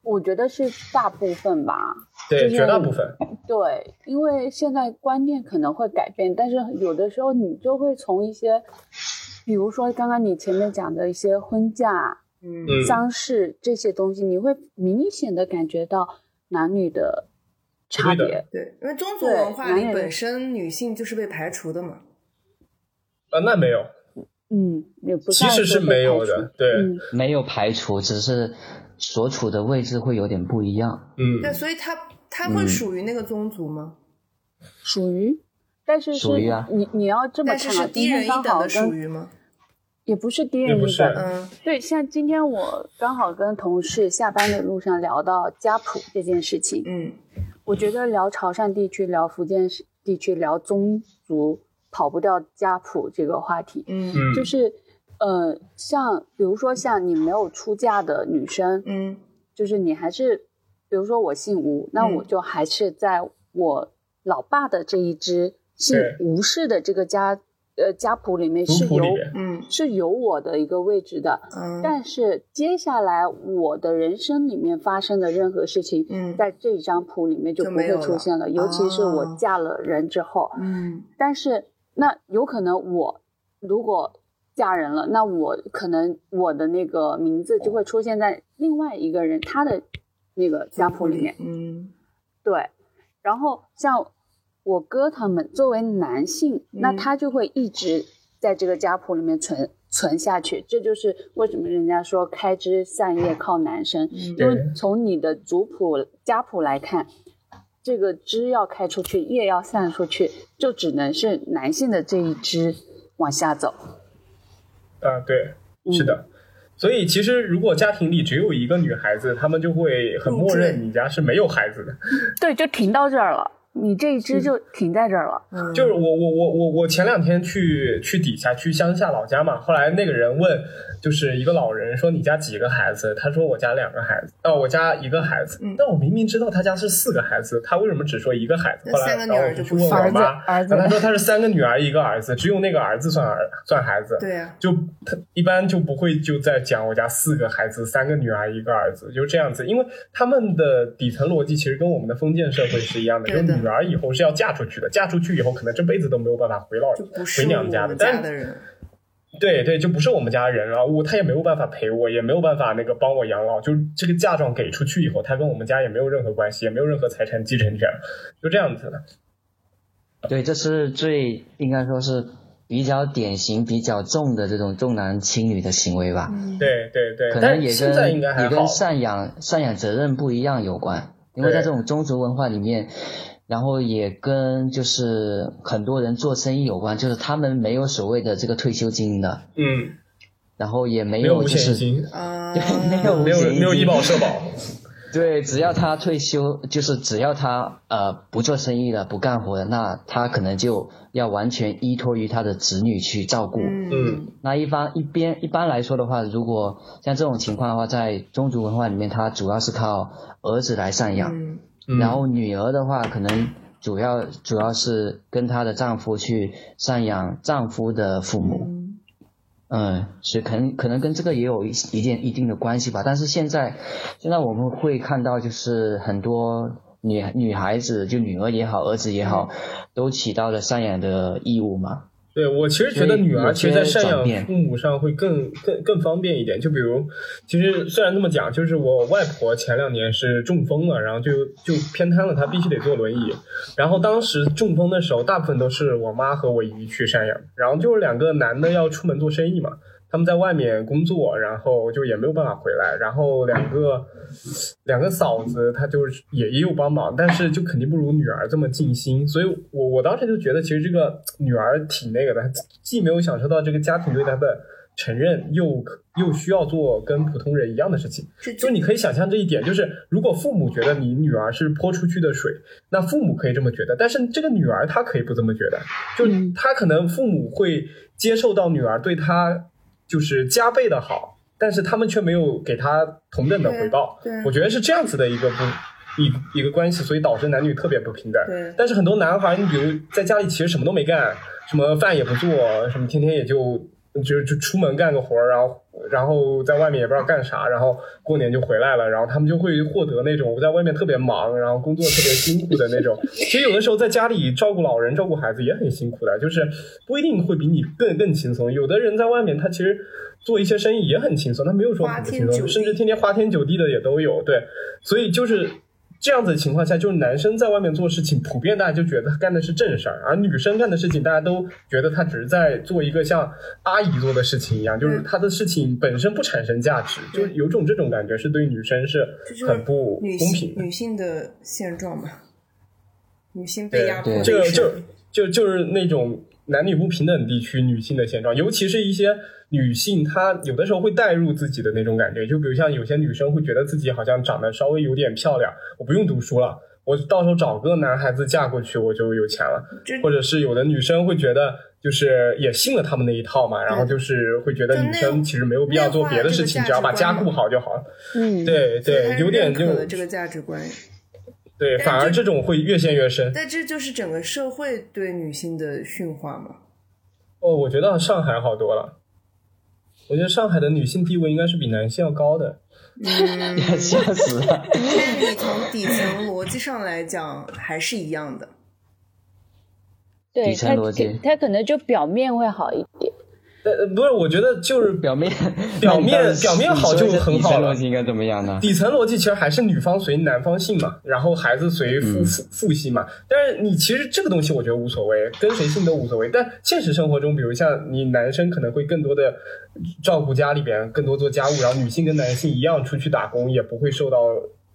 我觉得是大部分吧。对，就是绝大部分。对，因为现在观念可能会改变，但是有的时候你就会从一些，比如说刚刚你前面讲的一些婚嫁、嗯嗯丧事这些东西，你会明显的感觉到男女的差别。对，因为宗族文化里本身女性就是被排除的嘛。啊，那没有，嗯，也不其算实是没有的。对，嗯，没有排除，只是所处的位置会有点不一样。嗯，对，所以他他会嗯属于那个宗族吗？属于，但是是属于啊你你要这么但是看啊，是低人一等的属于吗？也不是低人一等，嗯对，像今天我刚好跟同事下班的路上聊到家谱这件事情，嗯我觉得聊潮汕地区、聊福建地区、聊宗族，跑不掉家谱这个话题。嗯嗯，就是，呃，像比如说像你没有出嫁的女生，嗯就是你还是，比如说我姓吴，那嗯我就还是在我老爸的这一支姓吴氏的这个家，呃，家谱里面是有嗯是有我的一个位置的。嗯，但是接下来我的人生里面发生的任何事情，嗯在这张谱里面就不会出现了，尤其是哦我嫁了人之后。嗯但是那有可能我如果嫁人了，那我可能我的那个名字就会出现在另外一个人他的那个家谱里面。嗯对，然后像我哥他们作为男性，那嗯他就会一直在这个家谱里面存存下去。这就是为什么人家说开枝散叶靠男生，嗯因为从你的族谱家谱来看，这个枝要开出去，叶要散出去，就只能是男性的这一支往下走。啊，对，嗯是的。所以其实如果家庭里只有一个女孩子，他们就会很默认你家是没有孩子的。对，就停到这儿了，你这一支就停在这儿了。嗯，就是我我我我我前两天去去底下去乡下老家嘛，后来那个人问，就是一个老人说你家几个孩子？他说我家两个孩子，哦，我家一个孩子。嗯但我明明知道他家是四个孩子，他为什么只说一个孩子？后来三个女儿然后我就去问我妈，儿子儿子然后他说他是三个女儿一个儿子，只有那个儿子算儿算孩子。对呀，就他一般就不会就在讲我家四个孩子，三个女儿一个儿子，就这样子。因为他们的底层逻辑其实跟我们的封建社会是一样的，就对的是女儿以后是要嫁出去的，嫁出去以后可能这辈子都没有办法回老回娘家的。们但家的人。对对，就不是我们家人了，我他也没有办法陪我，也没有办法那个帮我养老。就这个嫁妆给出去以后，他跟我们家也没有任何关系，也没有任何财产继承权，就这样子的。对，这是最应该说是比较典型、比较重的这种重男轻女的行为吧。嗯对对对，可能也现在跟也跟应该还好。赡养赡养责任不一样有关，因为在这种宗族文化里面，然后也跟就是很多人做生意有关，就是他们没有所谓的这个退休金的，嗯，然后也没没有就是 没有没有没有医保社保。对，只要他退休，就是只要他呃不做生意了，不干活了，那他可能就要完全依托于他的子女去照顾。嗯。那一般一边一般来说的话，如果像这种情况的话，在宗族文化里面，他主要是靠儿子来赡养，嗯嗯，然后女儿的话，可能主要主要是跟她的丈夫去赡养丈夫的父母。嗯嗯，是可能可能跟这个也有一一定一定的关系吧。但是现在现在我们会看到，就是很多女女孩子，就女儿也好，儿子也好，都起到了赡养的义务嘛。对我其实觉得女儿其实，在赡养父母上会更更更方便一点。就比如，其实虽然这么讲，就是我外婆前两年是中风了，然后就就偏瘫了，她必须得坐轮椅。然后当时中风的时候，大部分都是我妈和我姨去赡养，然后就是两个男的要出门做生意嘛，他们在外面工作，然后就也没有办法回来，然后两个两个嫂子她就是也也有帮忙，但是就肯定不如女儿这么尽心，所以我我当时就觉得，其实这个女儿挺那个的，既没有享受到这个家庭对她的承认又又需要做跟普通人一样的事情。就是你可以想象这一点，就是如果父母觉得你女儿是泼出去的水，那父母可以这么觉得，但是这个女儿她可以不这么觉得，就嗯。她可能父母会接受到女儿对她就是加倍的好，但是他们却没有给他同等的回报。我觉得是这样子的一个不一一个关系，所以导致男女特别不平等。对但是很多男孩，你比如在家里其实什么都没干，什么饭也不做，什么天天也就就就出门干个活儿，然后然后在外面也不知道干啥，然后过年就回来了，然后他们就会获得那种我在外面特别忙，然后工作特别辛苦的那种。其实有的时候在家里照顾老人、照顾孩子也很辛苦的，就是不一定会比你更更轻松。有的人在外面他其实做一些生意也很轻松，他没有说很不轻松，甚至天天花天酒地的也都有。对，所以就是。这样子的情况下，就是男生在外面做事情，普遍大家就觉得他干的是正事儿，而女生干的事情，大家都觉得他只是在做一个像阿姨做的事情一样，就是他的事情本身不产生价值，就有种这种感觉，是对女生是很不公平。女性的现状嘛，女性被压迫这个就就就是那种男女不平等地区女性的现状，尤其是一些女性，她有的时候会带入自己的那种感觉，就比如像有些女生会觉得自己好像长得稍微有点漂亮，我不用读书了。我到时候找个男孩子嫁过去，我就有钱了。或者是有的女生会觉得，就是也信了他们那一套嘛，然后就是会觉得女生其实没有必要做别的事情，只要把家顾好就好了。嗯，对对，有点就这个价值观，对，反而这这种会越陷越深。但这就是整个社会对女性的驯化嘛。哦，我觉得上海好多了。我觉得上海的女性地位应该是比男性要高的。嗯，笑死了。但你从底层逻辑上来讲，还是一样的。对底层他逻辑他可能就表面会好一点。呃，呃不是，我觉得就是表面 表面表面好就很好了底层逻辑应该怎么样呢？底层逻辑其实还是女方随男方姓嘛，然后孩子随父嗯父父姓嘛。但是你其实这个东西我觉得无所谓，跟谁姓都无所谓。但现实生活中，比如像你男生可能会更多的照顾家里边，更多做家务，然后女性跟男性一样出去打工，也不会受到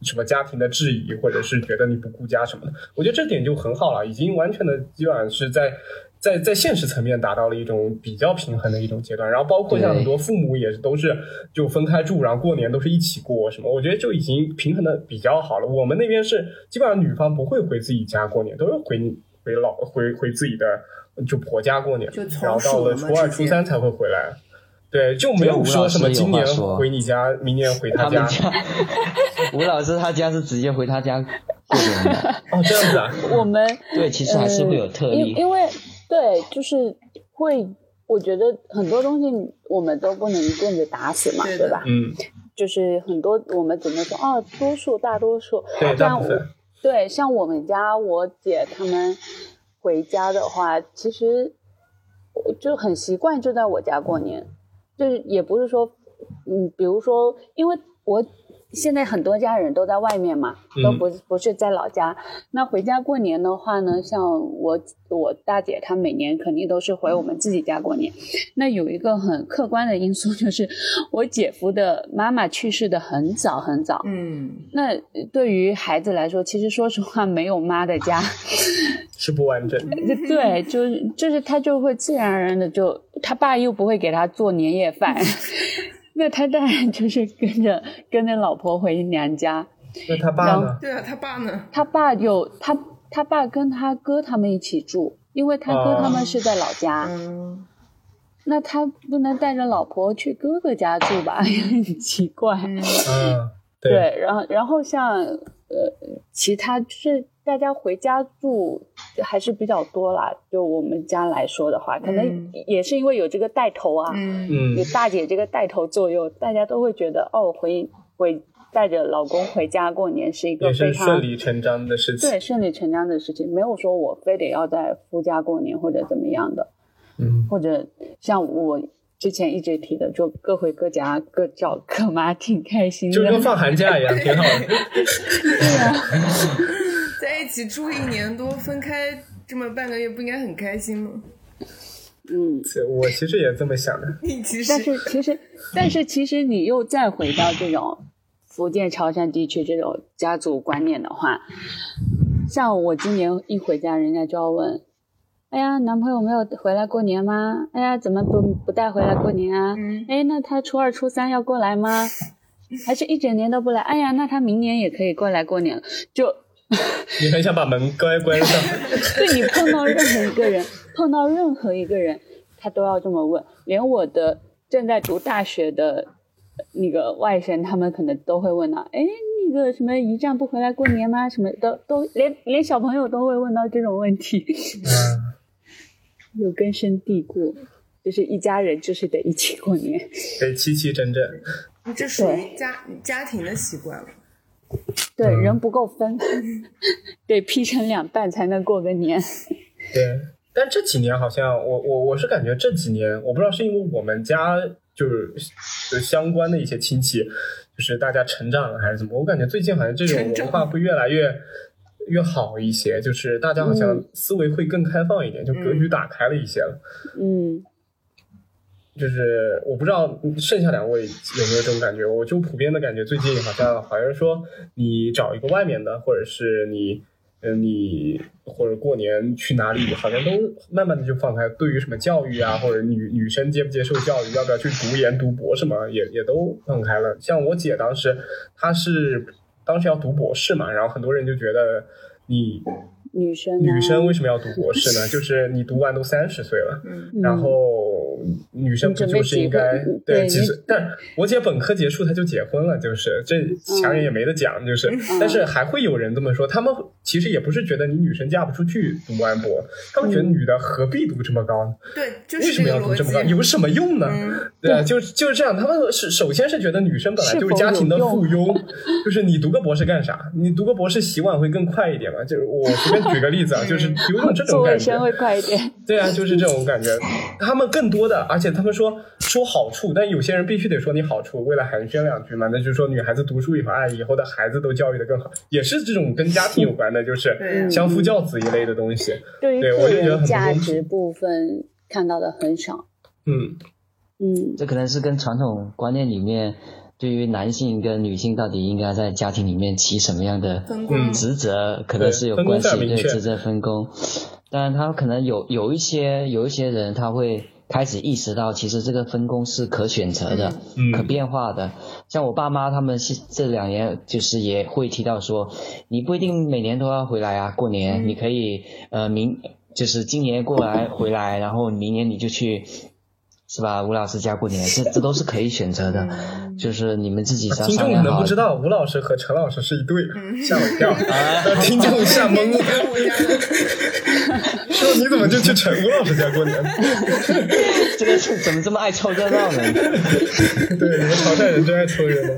什么家庭的质疑，或者是觉得你不顾家什么的。我觉得这点就很好了，已经完全的基本上是在。在在现实层面达到了一种比较平衡的一种阶段，然后包括像很多父母也是都是就分开住，然后过年都是一起过什么，我觉得就已经平衡的比较好了。我们那边是基本上女方不会回自己家过年，都是回回老回回自己的就婆家过年然后到了初二初三才会回来。对，就没有说什么今年回你家，明年回他家们。家 吴老师他家是直接回他家过年的，哦，这样子啊，我们对，其实还是会有特例。因因为对，就是会，我觉得很多东西我们都不能一棍子打死嘛，对吧？嗯，就是很多我们只能说哦，多数大多数，对，大。对像我们家我姐他们回家的话，其实我就很习惯就在我家过年，就是也不是说，嗯，比如说，因为我现在很多家人都在外面嘛，都嗯不不是在老家。那回家过年的话呢，像我我大姐她每年肯定都是回我们自己家过年。那有一个很客观的因素，就是我姐夫的妈妈去世的很早很早。嗯，那对于孩子来说，其实说实话，没有妈的家，是不完整的。对，就是就是他就会自然而然的就，他爸又不会给他做年夜饭，那他当然就是跟着跟着老婆回娘家。那他爸然呢？对啊，他爸呢？他爸有他他爸跟他哥他们一起住，因为他哥他们是在老家，嗯那他不能带着老婆去哥哥家住吧，也很奇怪。嗯嗯，对，对，然后然后像呃其他就是大家回家住还是比较多啦，就我们家来说的话，可能嗯也是因为有这个带头啊，嗯嗯有大姐这个带头作用，大家都会觉得哦，回回带着老公回家过年是一个也是非常顺理成章的事情。对顺理成章的事情，没有说我非得要在夫家过年或者怎么样的，嗯，或者像我之前一直提的，就各回各家各找各妈，挺开心的。就跟放寒假一样，挺好的。对啊，在一起住一年多，分开这么半个月，不应该很开心吗？嗯。我其实也这么想的。你其实但是其实，但是其实你又再回到这种福建潮汕地区这种家族观念的话，像我今年一回家，人家就要问：“哎呀，男朋友没有回来过年吗？哎呀，怎么不不带回来过年啊？嗯哎，那他初二、初三要过来吗？还是一整年都不来？哎呀，那他明年也可以过来过年了。就 你很想把门关关上。对你碰到任何一个人，碰到任何一个人，他都要这么问。连我的正在读大学的那个外甥，他们可能都会问到：哎，那个什么一站不回来过年吗？什么都都 连连小朋友都会问到这种问题，嗯，有根深蒂固，就是一家人就是得一起过年。得齐齐整整。这属于家家庭的习惯了。对，嗯。人不够分，得劈成两半才能过个年。对，但这几年好像我我我是感觉这几年，我不知道是因为我们家就是就相关的一些亲戚，就是大家成长了还是怎么，我感觉最近好像这种文化会越来越越好一些，就是大家好像嗯。思维会更开放一点，就格局打开了一些了。嗯，就是我不知道剩下两位有没有这种感觉，我就普遍的感觉，最近好像好像说你找一个外面的，或者是你，嗯、你或者过年去哪里，好像都慢慢的就放开。对于什么教育啊，或者女女生接不接受教育，要不要去读研读博什么，也也都放开了。像我姐当时，她是当时要读博士嘛，然后很多人就觉得你女生啊女生为什么要读博士呢？就是你读完都三十岁了。嗯，然后女生不就是应该对你对几岁？但我姐本科结束她就结婚了，就是这强人也没得讲，就是。但是还会有人这么说，他们其实也不是觉得你女生嫁不出去读完博，他们觉得女的何必读这么高呢？对，就为什么要读这么高？有什么用呢？嗯对啊，就就是这样。他们是首先是觉得女生本来就是家庭的附庸，就是你读个博士干啥？你读个博士洗碗会更快一点嘛？就是我随便举个例子啊，就是有种这种感觉卫生。会快一点。对啊，就是这种感觉。他们更多的，而且他们说说好处，但有些人必须得说你好处，为了寒暄两句嘛。那就是说女孩子读书以后，哎，以后的孩子都教育的更好，也是这种跟家庭有关的，就是相夫教子一类的东西。对我觉得价值部分看到的很少。嗯，嗯，这可能是跟传统观念里面对于男性跟女性到底应该在家庭里面起什么样的职责，可能是有关系，对职责分工。当然，他可能有有一些有一些人他会开始意识到，其实这个分工是可选择的、嗯。可变化的。像我爸妈他们是这两年就是也会提到说，你不一定每年都要回来啊，过年、嗯。你可以呃明就是今年过来回来，然后明年你就去。是吧？吴老师家过年，这这都是可以选择的，就是你们自己商量好。听众不知道，吴老师和陈老师是一对，嗯。吓我一跳，让 听众吓懵了。你怎么就去陈吴老师家过年？这个是怎么这么爱凑热闹呢？对，你们潮汕人真爱凑热闹。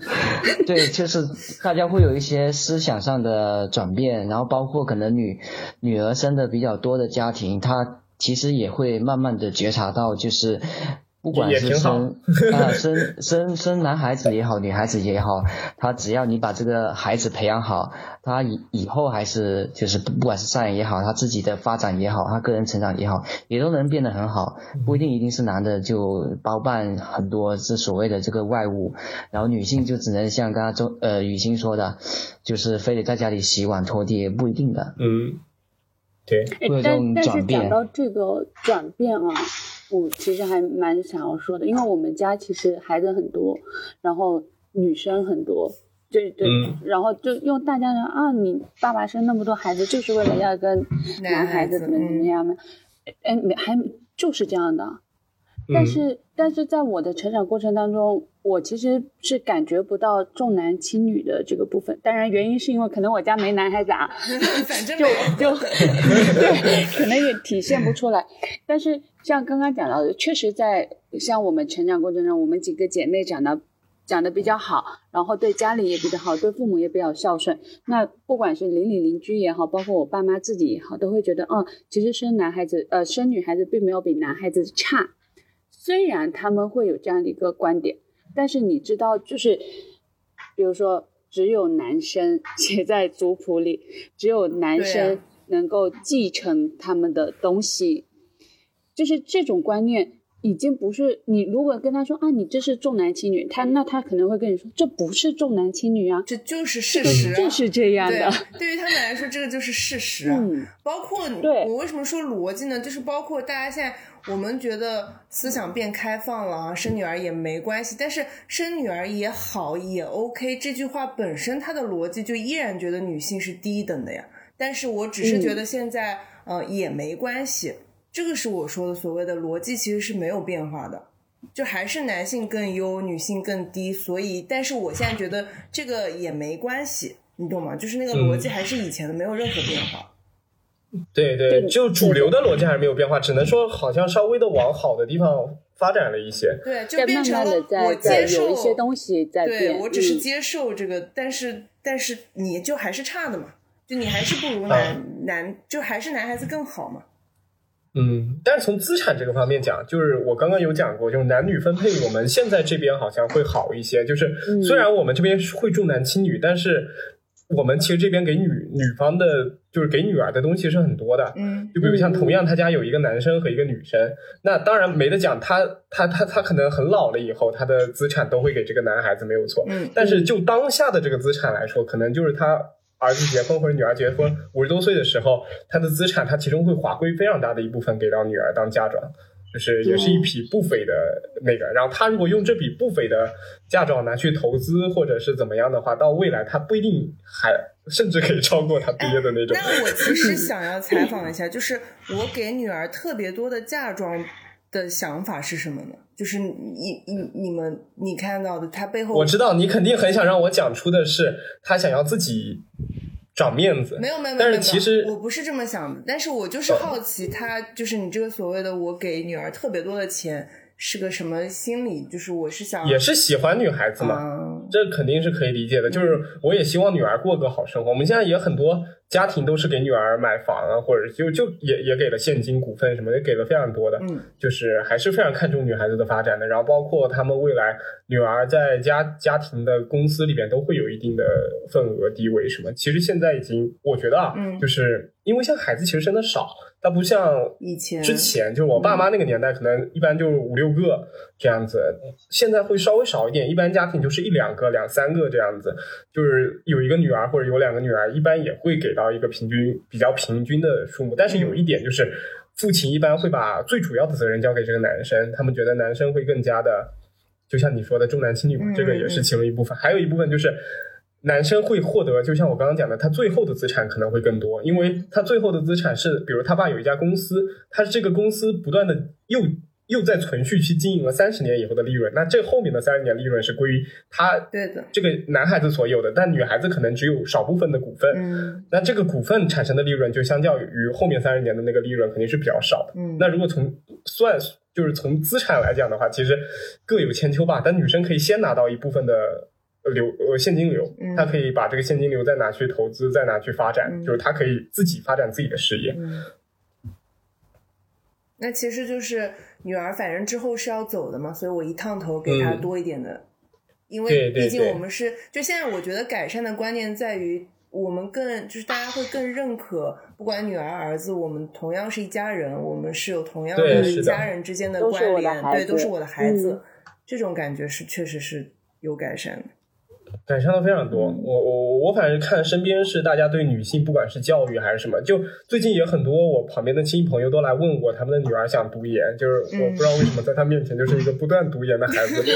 对，就是大家会有一些思想上的转变，然后包括可能女女儿生的比较多的家庭，她其实也会慢慢的觉察到，就是不管是生啊生生生男孩子也好，女孩子也好，他只要你把这个孩子培养好，他以以后还是就是不不管是赡养也好，他自己的发展也好，他个人成长也好，也都能变得很好，不一定一定是男的就包办很多这所谓的这个外务，然后女性就只能像刚刚周呃雨欣说的，就是非得在家里洗碗拖地，也不一定的。嗯，对，哎会有这种但但是转变。讲到这个转变啊，我其实还蛮想要说的，因为我们家其实孩子很多，然后女生很多。对对，嗯然后就用大家的啊，你爸爸生那么多孩子，就是为了要跟男孩子怎么怎么样吗？哎，没还就是这样的。但嗯是，但是在我的成长过程当中，我其实是感觉不到重男轻女的这个部分。当然，原因是因为可能我家没男孩子啊，就反正就就 对，可能也体现不出来。但是像刚刚讲到的，确实在像我们成长过程中，我们几个姐妹长得讲的比较好，然后对家里也比较好，对父母也比较孝顺。那不管是邻里邻居也好，包括我爸妈自己也好，都会觉得，嗯，其实生男孩子，呃，生女孩子并没有比男孩子差。虽然他们会有这样的一个观点，但是你知道，就是比如说，只有男生 写在族谱里，只有男生啊能够继承他们的东西，就是这种观念，已经不是你如果跟他说啊，你这是重男轻女，他那他可能会跟你说这不是重男轻女啊，这就是事实啊，就是这样对的。，对于他们来说，这个就是事实啊。嗯，包括对我为什么说逻辑呢？就是包括大家现在我们觉得思想变开放了啊，生女儿也没关系，但是生女儿也好也 OK，这句话本身它的逻辑就依然觉得女性是低等的呀。但是我只是觉得现在、呃也没关系，这个是我说的所谓的逻辑其实是没有变化的。就还是男性更优，女性更低，所以，但是我现在觉得这个也没关系，你懂吗？就是那个逻辑还是以前的，没有任何变化。对对，就主流的逻辑还是没有变化，只能说好像稍微的往好的地方发展了一些。对，就变成了我接受有一些东西在对，我只是嗯接受这个，但是但是你就还是差的嘛，就你还是不如男、男，就还是男孩子更好嘛。嗯，但是从资产这个方面讲，就是我刚刚有讲过，就是男女分配，我们现在这边好像会好一些。就是嗯虽然我们这边会重男轻女，但是我们其实这边给女女方的，就是给女儿的东西是很多的。嗯就比如像嗯同样他家有一个男生和一个女生，那当然没得讲，他他他他可能很老了以后，他的资产都会给这个男孩子没有错。嗯但是就当下的这个资产来说，可能就是他儿子结婚或者女儿结婚五十多岁的时候，他的资产他其中会划归非常大的一部分给到女儿当嫁妆。就是也是一笔不菲的那个，然后他如果用这笔不菲的嫁妆拿去投资或者是怎么样的话，到未来他不一定还 甚至可以超过他爹的那种。那我其实 想要采访一下，就是我给女儿特别多的嫁妆的想法是什么呢？就是你你你们你看到的，他背后我知道你肯定很想让我讲出的是他想要自己长面子，没有没有没有，但是其实我不是这么想的，但是我就是好奇，他就是你这个所谓的我给女儿特别多的钱是个什么心理？就是我是想也是喜欢女孩子嘛。嗯这肯定是可以理解的，就是我也希望女儿过个好生活。我们现在也很多家庭都是给女儿买房啊，或者就就也也给了现金、股份什么的，也给了非常多的。嗯就是还是非常看重女孩子的发展的。然后包括他们未来女儿在家家庭的公司里边都会有一定的份额地位什么。其实现在已经，我觉得啊，嗯就是因为现在孩子其实生的少，它不像以前之前就是我爸妈那个年代，可能一般就是五六个这样子，现在会稍微少一点，一般家庭就是一两个、两三个这样子，就是有一个女儿或者有两个女儿，一般也会给到一个平均比较平均的数目。但是有一点就是，父亲一般会把最主要的责任交给这个男生，他们觉得男生会更加的，就像你说的重男轻女嘛，嗯这个也是其中一部分，还有一部分就是。男生会获得，就像我刚刚讲的，他最后的资产可能会更多，因为他最后的资产是，比如他爸有一家公司，他这个公司不断的又又在存续期经营了三十年以后的利润，那这后面的三十年利润是归于他对的，这个男孩子所有的，但女孩子可能只有少部分的股份，嗯那这个股份产生的利润就相较于后面三十年的那个利润肯定是比较少的。嗯那如果从算就是从资产来讲的话，其实各有千秋吧。但女生可以先拿到一部分的呃流呃现金流，嗯她可以把这个现金流再拿去投资，再拿去发展，嗯就是她可以自己发展自己的事业。嗯。那其实就是女儿，反正之后是要走的嘛，所以我一烫头给她嗯。多一点的，因对对为毕竟我们是，就现在我觉得改善的观念在于，我们更就是大家会更认可，不管女儿儿子，我们同样是一家人，我们是有同样的对是的。家人之间的关联，对，都是我的孩子，嗯。这种感觉是确实是有改善的。改善了非常多。我我我反正看身边是大家对女性，不管是教育还是什么，就最近也很多我旁边的亲戚朋友都来问我，他们的女儿想读研，就是我不知道为什么在他面前就是一个不断读研的孩子。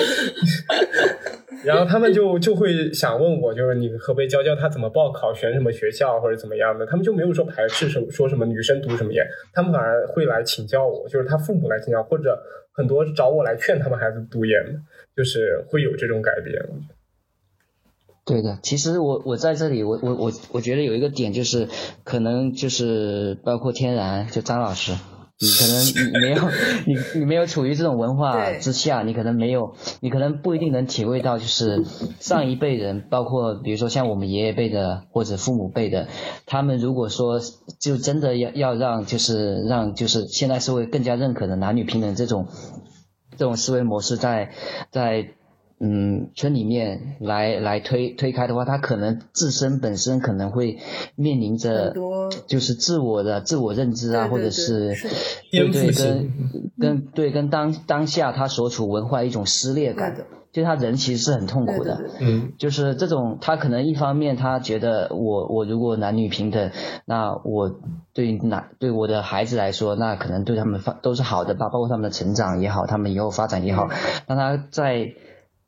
然后他们就就会想问我，就是你可不可以教教他怎么报考、选什么学校或者怎么样的？他们就没有说排斥什么说什么女生读什么研，他们反而会来请教我，就是他父母来请教，或者很多找我来劝他们孩子读研的，就是会有这种改变。我觉得对的，其实我我在这里，我我我我觉得有一个点就是，可能就是包括天然，就张老师，你可能你没有你你没有处于这种文化之下，你可能没有，你可能不一定能体会到，就是上一辈人，包括比如说像我们爷爷辈的或者父母辈的，他们如果说就真的要要让就是让就是现在社会更加认可的男女平等这种这种思维模式在在嗯村里面来来推推开的话，他可能自身本身可能会面临着就是自我的自我认知啊，对对或者是对对跟跟对跟当当下他所处文化一种撕裂感的，就他人其实是很痛苦的。嗯，就是这种，他可能一方面他觉得我我如果男女平等，那我对男对我的孩子来说，那可能对他们发都是好的吧，包括他们的成长也好，他们以后发展也好。那他在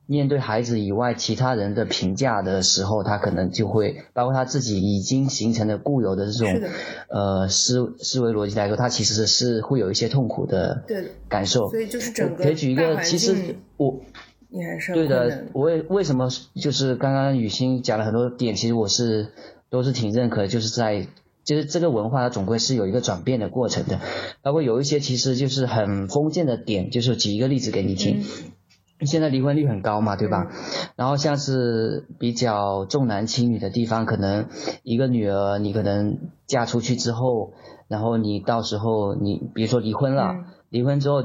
面对孩子以外其他人的评价的时候，他可能就会包括他自己已经形成的固有的这种呃思思维逻辑来说，他其实是会有一些痛苦的对。感受。所以就是整个可以举一个，其实境我你还是对的我也为什么就是刚刚雨欣讲了很多点，其实我是都是挺认可的，就是在就是这个文化它总归是有一个转变的过程的，包括有一些其实就是很封建的点，就是举一个例子给你听。现在离婚率很高嘛，对吧？然后像是比较重男轻女的地方，可能一个女儿你可能嫁出去之后，然后你到时候你比如说离婚了，嗯。离婚之后，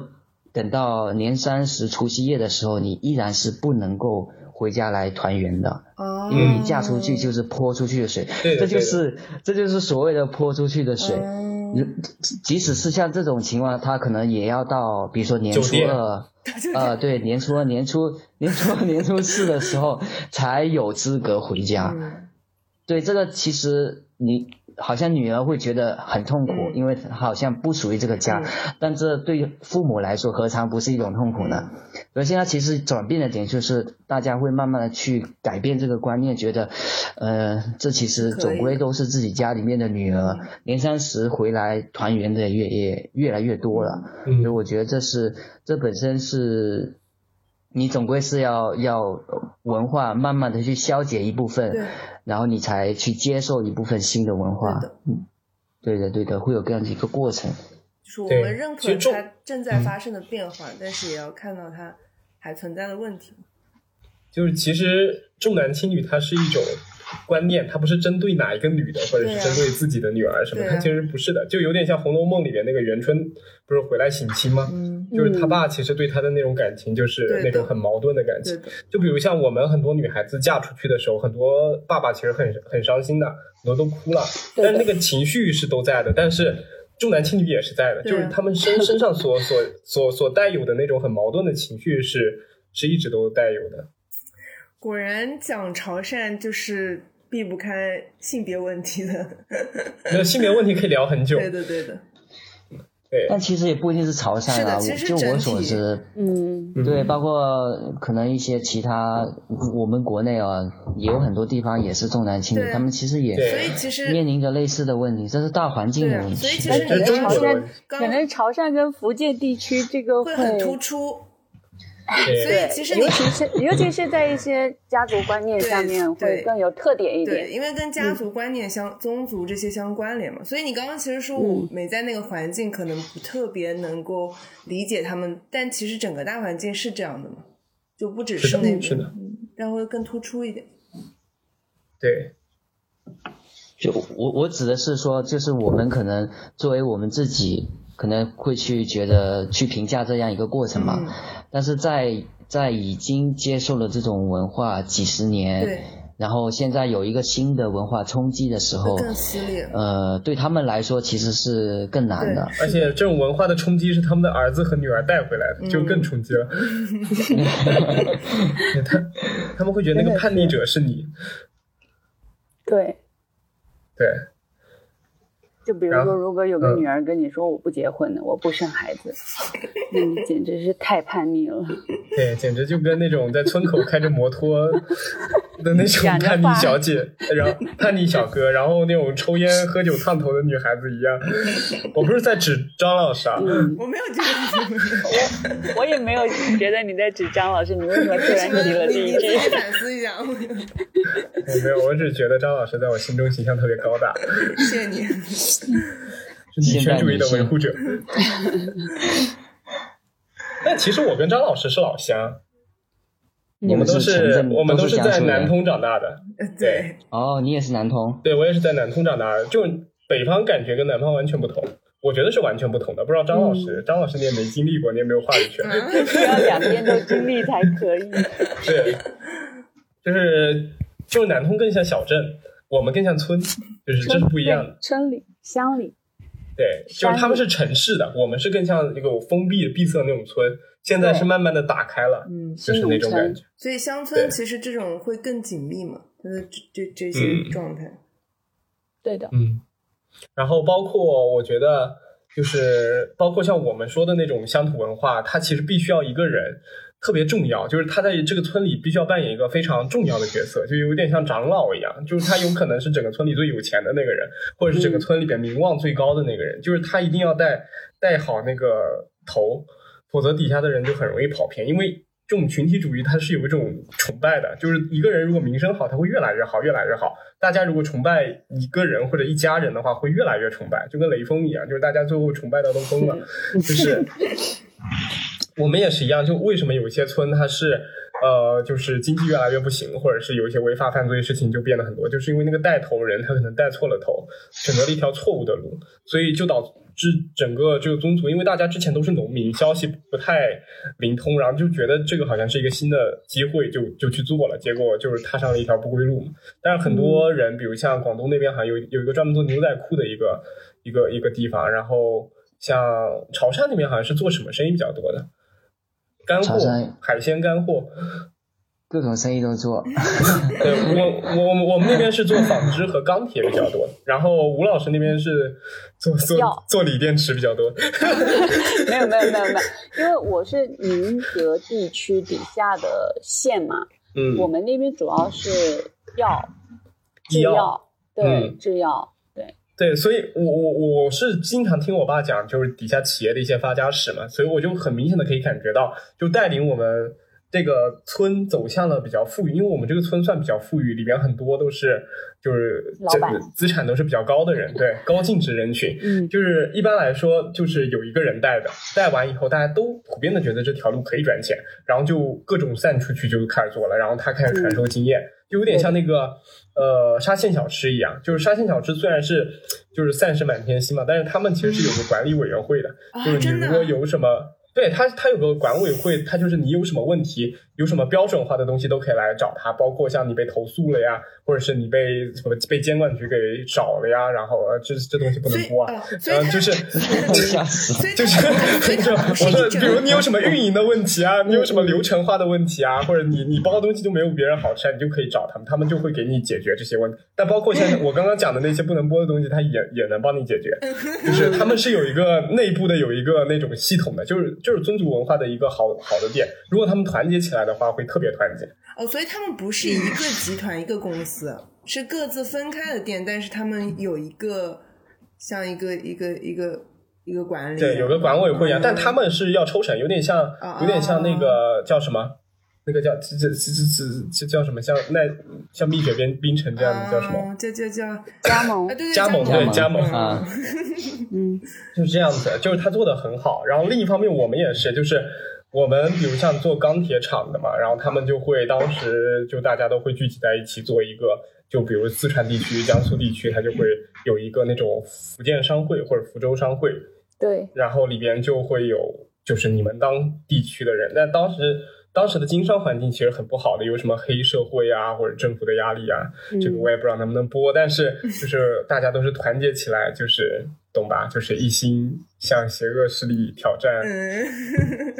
等到年三十除夕夜的时候，你依然是不能够回家来团圆的，哦，因为你嫁出去就是泼出去的水，对的这就是这就是所谓的泼出去的水。即使是像这种情况，他可能也要到，比如说年初二，呃，对，年初二、年初年初二、年初四的时候才有资格回家。嗯对，这个其实你好像女儿会觉得很痛苦，嗯。因为好像不属于这个家，嗯。但这对于父母来说何尝不是一种痛苦呢？所以现在其实转变的点就是，大家会慢慢的去改变这个观念，觉得，呃，这其实总归都是自己家里面的女儿，年三十回来团圆的越也越来越多了。所以嗯，我觉得这是这本身是，你总归是要要文化慢慢的去消解一部分对，然后你才去接受一部分新的文化对的。嗯，对的对的，会有这样的一个过程。就是我们认可它正在发生的变化，但是也要看到它还存在的问题。就是其实重男轻女它是一种观念，它不是针对哪一个女的，或者是针对自己的女儿什么，他其实不是的，就有点像《红楼梦》里面那个元春不是回来省亲吗？嗯，就是他爸其实对他的那种感情，就是那种很矛盾的感情。就比如像我们很多女孩子嫁出去的时候，很多爸爸其实很很伤心的，很多都哭了，但是那个情绪是都在的，但是重男轻女也是在的，就是他们身身上所所所所带有的那种很矛盾的情绪是是一直都带有的。果然讲潮汕就是避不开性别问题的。那性别问题可以聊很久，对的，对的，对但其实也不一定是潮汕啊，就我所知，嗯，嗯对，包括可能一些其他我们国内啊，也有很多地方也是重男轻女，他们其实也所以其实面临着类似的问题，这是大环境的问题。所以其实但可能这是中国的潮汕可能潮汕跟福建地区这个会很突出。所以其实你尤其是尤其是在一些家族观念下面会更有特点一对，点。因为跟家族观念相、宗族这些相关联嘛，所以你刚刚其实说我没在那个环境，可能不特别能够理解他们，但其实整个大环境是这样的嘛，就不只是那个，是的嗯，但会更突出一点。对就我我指的是说，就是我们可能作为我们自己，可能会去觉得去评价这样一个过程嘛。嗯但是在在已经接受了这种文化几十年，对，然后现在有一个新的文化冲击的时候，更犀利。呃，对他们来说其实是更难的。而且这种文化的冲击是他们的儿子和女儿带回来的，就更冲击了。他他们会觉得那个叛逆者是你，对，对就比如说，如果有个嗯女儿跟你说我不结婚了，我不生孩子，那你简直是太叛逆了。对，简直就跟那种在村口开着摩托的那种叛逆小姐，然后 叛逆小哥，然后那种抽烟喝酒烫头的女孩子一样。我不是在指张老师啊，嗯，我没有觉得，我也没有觉得你在指张老师，你为什么突然提了这你一句？你反思一下，我没有，我只是觉得张老师在我心中形象特别高大，谢谢你。是女权主义的维护者。但其实我跟张老师是老乡，你们我们都是我们都是。在南通长大的。对，哦，你也是南通。对我也是在南通长大的，就北方感觉跟南方完全不同。我觉得是完全不同的。不知道张老师，张老师你也没经历过，你也没有话语权。需要两边都经历才可以。对，就是就南通更像小镇，我们更像村，就是这是不一样的。村里、乡里，对，就是他们是城市的，我们是更像一个封闭的闭塞的那种村。现在是慢慢的打开了，嗯，就是那种感觉。所以乡村其实这种会更紧密嘛，就是这这些状态。对的，嗯。然后包括我觉得，就是包括像我们说的那种乡土文化，它其实必须要一个人特别重要，就是他在这个村里必须要扮演一个非常重要的角色，就有点像长老一样，就是他有可能是整个村里最有钱的那个人，或者是整个村里边名望最高的那个人，就是他一定要带带好那个头。否则底下的人就很容易跑偏，因为这种群体主义它是有一种崇拜的，就是一个人如果名声好，他会越来越好，越来越好。大家如果崇拜一个人或者一家人的话，会越来越崇拜，就跟雷锋一样，就是大家最后崇拜到都疯了。就是 我们也是一样，就为什么有一些村它是呃，就是经济越来越不行，或者是有一些违法犯罪的事情就变得很多，就是因为那个带头人他可能带错了头，选择了一条错误的路，所以就导。致整个这个宗族，因为大家之前都是农民，消息不太灵通，然后就觉得这个好像是一个新的机会，就就去做了，结果就是踏上了一条不归路。但是很多人，比如像广东那边，好像有有一个专门做牛仔裤的一个一个一个地方，然后像潮汕那边好像是做什么生意比较多的，干货、海鲜干货。各种生意都做，对我我我们我们那边是做纺织和钢铁比较多，然后吴老师那边是做做做锂电池比较多。没有没有没有没有，因为我是宁德地区底下的县嘛，嗯，我们那边主要是药，制药，对制药，对对，所以我我我是经常听我爸讲，就是底下企业的一些发家史嘛，所以我就很明显的可以感觉到，就带领我们。这个村走向了比较富裕，因为我们这个村算比较富裕，里边很多都是就是这资产都是比较高的人，对高净值人群。嗯，就是一般来说，就是有一个人带的，带完以后，大家都普遍的觉得这条路可以赚钱，然后就各种散出去就开始做了，然后他开始传授经验，就有点像那个呃沙县小吃一样，就是沙县小吃虽然是就是散是满天星嘛，但是他们其实是有个管理委员会的，就是你如果有什么。对他，他有个管委会，他就是你有什么问题，有什么标准化的东西都可以来找他，包括像你被投诉了呀，或者是你被什么被监管局给找了呀，然后呃，这这东西不能播啊，嗯，就是，就是，就是我说，比如你有什么运营的问题啊，你有什么流程化的问题啊，或者你你包的东西就没有别人好吃，你就可以找他们，他们就会给你解决这些问题。但包括像 我刚刚讲的那些不能播的东西，他也也能帮你解决，就是他们是有一个内部的有一个那种系统的，就是。就是宗族文化的一个好好的点，如果他们团结起来的话，会特别团结。哦，所以他们不是一个集团、一个公司，是各自分开的店，但是他们有一个像一个一个一个一个管理，对，有个管委会一样，但他们是要抽成，有点像，有点像那个叫什么，那个叫这这这这这叫什么？像那像蜜雪冰冰城这样的叫什么？叫叫叫加盟，对加盟对加盟啊。嗯，就是这样子，就是他做的很好。然后另一方面，我们也是，就是我们比如像做钢铁厂的嘛，然后他们就会当时就大家都会聚集在一起做一个，就比如四川地区、江苏地区，它就会有一个那种福建商会或者福州商会。对。然后里边就会有，就是你们当地区的人，但当时。当时的经商环境其实很不好的，有什么黑社会啊，或者政府的压力啊，这个我也不知道能不能播。但是 就是大家都是团结起来，就是懂吧？就是一心向邪恶势力挑战。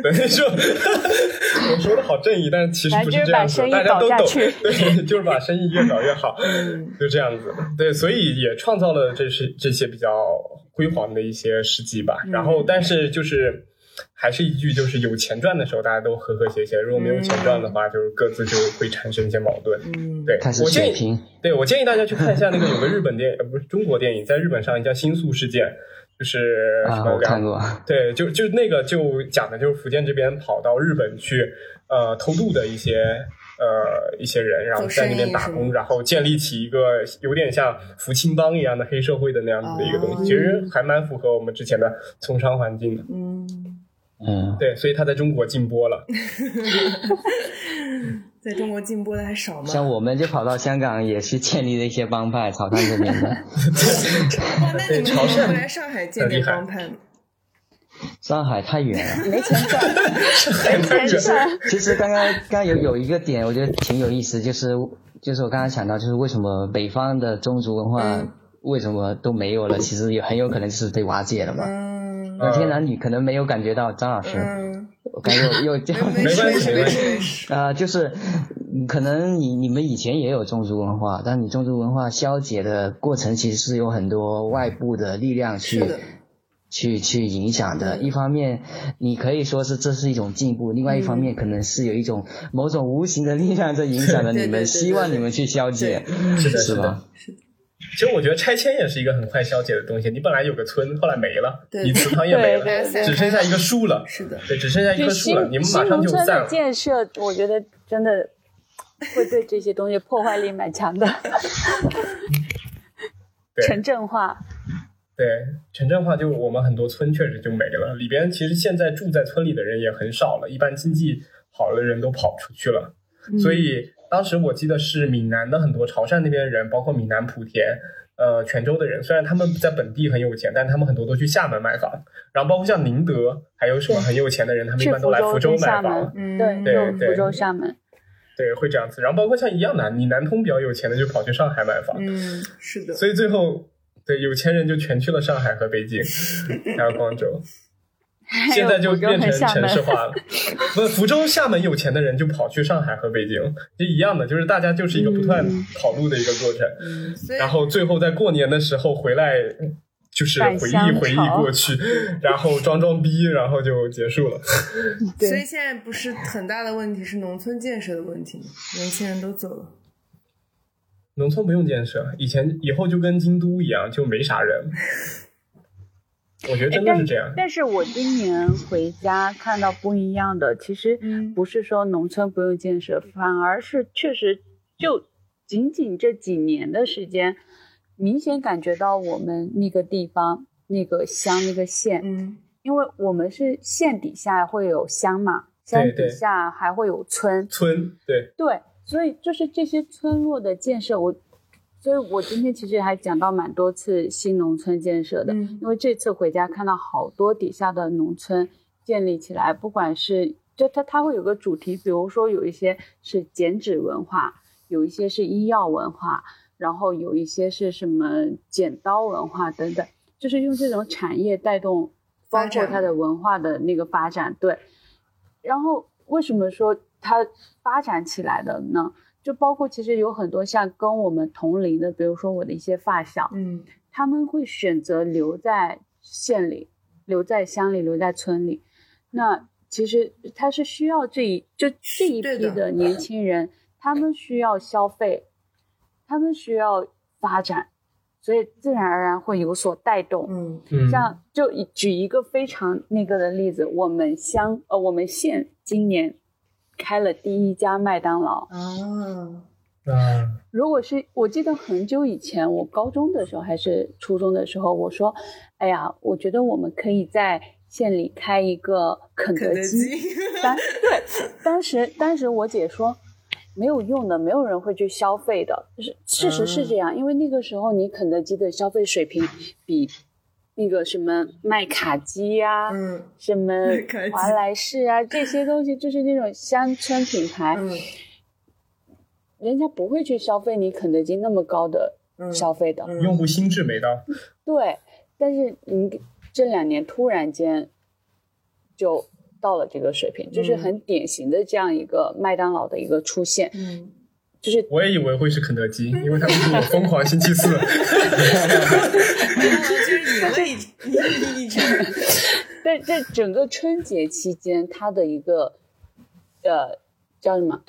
等于说，我说的好正义，但是其实不是这样子，大家都懂。对，就是把生意越搞越好，就这样子。对，所以也创造了这是这些比较辉煌的一些事迹吧。然后，但是就是。还是一句，就是有钱赚的时候，大家都和和谐谐；如果没有钱赚的话，就是各自就会产生一些矛盾。嗯，对，我建议，对我建议大家去看一下那个有个日本电影，呃，不是中国电影，在日本上映叫《新宿事件》，就是啊，我看过。对，就就那个就讲的就是福建这边跑到日本去呃偷渡的一些呃一些人，然后在那边打工，然后建立起一个有点像福清帮一样的黑社会的那样子的一个东西，其实还蛮符合我们之前的从商环境的。嗯。嗯，对，所以他在中国禁播了。在中国禁播的还少吗？像我们就跑到香港，也是建立了一些帮派，潮汕这边的。哇，那你们来上海建立帮派呢？上海太远了。没钱赚，没钱赚。其实刚刚刚刚有有一个点，我觉得挺有意思，就是就是我刚刚想到，就是为什么北方的宗族文化嗯为什么都没有了？其实也很有可能是被瓦解了嘛。嗯那天男女可能没有感觉到，张老师，嗯，我刚又又这样没关系没关系。啊、就是嗯可能你你们以前也有宗族文化，但你宗族文化消解的过程其实是有很多外部的力量去去去影响的。一方面，你可以说是这是一种进步；，另外一方面，可能是有一种某种无形的力量在影响着 你们，希望你们去消解，是的是的是吧？其实我觉得拆迁也是一个很快消解的东西。你本来有个村，后来没了，对你祠堂也没了，只剩下一个树了。是的，对，只剩下一棵树了，你们马上新农村的就散了。建设，我觉得真的会对这些东西破坏力蛮强的。对城镇化，对，城镇化就我们很多村确实就没了，里边其实现在住在村里的人也很少了，一般经济好的人都跑出去了，嗯所以当时我记得是闽南的很多潮汕那边的人，包括闽南莆田。呃，泉州的人虽然他们在本地很有钱，但他们很多都去厦门买房，然后包括像宁德，还有什么很有钱的人，他们一般都来福州买房，，嗯对，对对福州、厦门。对，会这样子。然后包括像一样的，你南通比较有钱的就跑去上海买房，嗯，是的，所以最后对有钱人就全去了上海和北京，还有广州。现在就变成城市化了，不，福州、厦门有钱的人就跑去上海和北京，就一样的，就是大家就是一个不断嗯跑路的一个过程，嗯，然后最后在过年的时候回来，就是回忆回忆过去，然后装装逼，然后就结束了。所以，现在不是很大的问题是农村建设的问题吗？年轻人都走了，农村不用建设，以前以后就跟京都一样，就没啥人。我觉得真的是这样。但是我今年回家看到不一样的，其实嗯。不是说农村不用建设，反而是确实就仅仅这几年的时间，明显感觉到我们那个地方、那个乡、那个县，嗯。因为我们是县底下会有乡嘛，乡底下还会有村，村对，对，所以就是这些村落的建设，我，所以我今天其实还讲到蛮多次新农村建设的，嗯因为这次回家看到好多底下的农村建立起来，不管是就它它会有个主题，比如说有一些是剪纸文化，有一些是医药文化，然后有一些是什么剪刀文化等等，就是用这种产业带动包括它的文化的那个发展，对。然后为什么说它发展起来的呢？就包括其实有很多像跟我们同龄的，比如说我的一些发小，嗯他们会选择留在县里、留在乡里、留在村里。那其实他是需要这一就这一批的的年轻人，他们需要消费，他们需要发展，所以自然而然会有所带动。嗯嗯，像就举一个非常那个的例子，我们乡呃我们县今年开了第一家麦当劳。啊，啊，如果是我记得很久以前，我高中的时候还是初中的时候，我说，哎呀，我觉得我们可以在县里开一个肯德基。德基，当对，当时当时我姐说没有用的，没有人会去消费的。就是事实是这样，因为那个时候你肯德基的消费水平比那个什么麦卡基呀、嗯什么华莱士啊这些东西，就是那种乡村品牌，嗯人家不会去消费你肯德基那么高的嗯消费的。嗯用户心智没到。对，但是你这两年突然间就到了这个水平，就是嗯很典型的这样一个麦当劳的一个出现，嗯，就是我也以为会是肯德基，因为他们是我疯狂星期四。就是赢了一一一场，在这整个春节期间，它的一个呃叫什么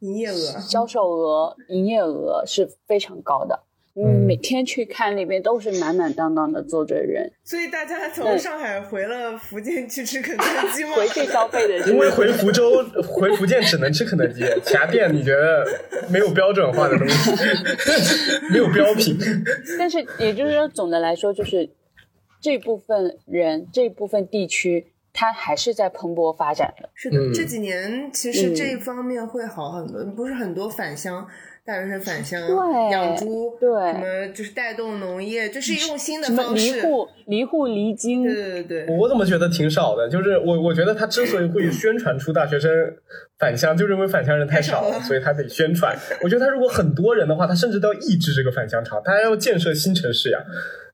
营业额，销售额、营业额是非常高的。你嗯每天去看那边都是满满当当的坐着人，所以大家从上海回了福建去吃肯德基吗？回去消费的因为回福州、回福建只能吃肯德基，其他店你觉得没有标准化的东西，没有标品。但是也就是说，总的来说，就是这部分人、这部分地区，它还是在蓬勃发展的。是的，嗯这几年其实嗯这一方面会好很多，不是很多返乡。大学生返乡对养猪，对什么就是带动农业，就是用新的什么离方式。户、离户、离京，对对对对，我怎么觉得挺少的？就是我我觉得他之所以会 宣传出大学生返乡，就认为返乡人太少了，太少了所以他得宣传。我觉得他如果很多人的话，他甚至都要抑制这个返乡潮，大家要建设新城市呀，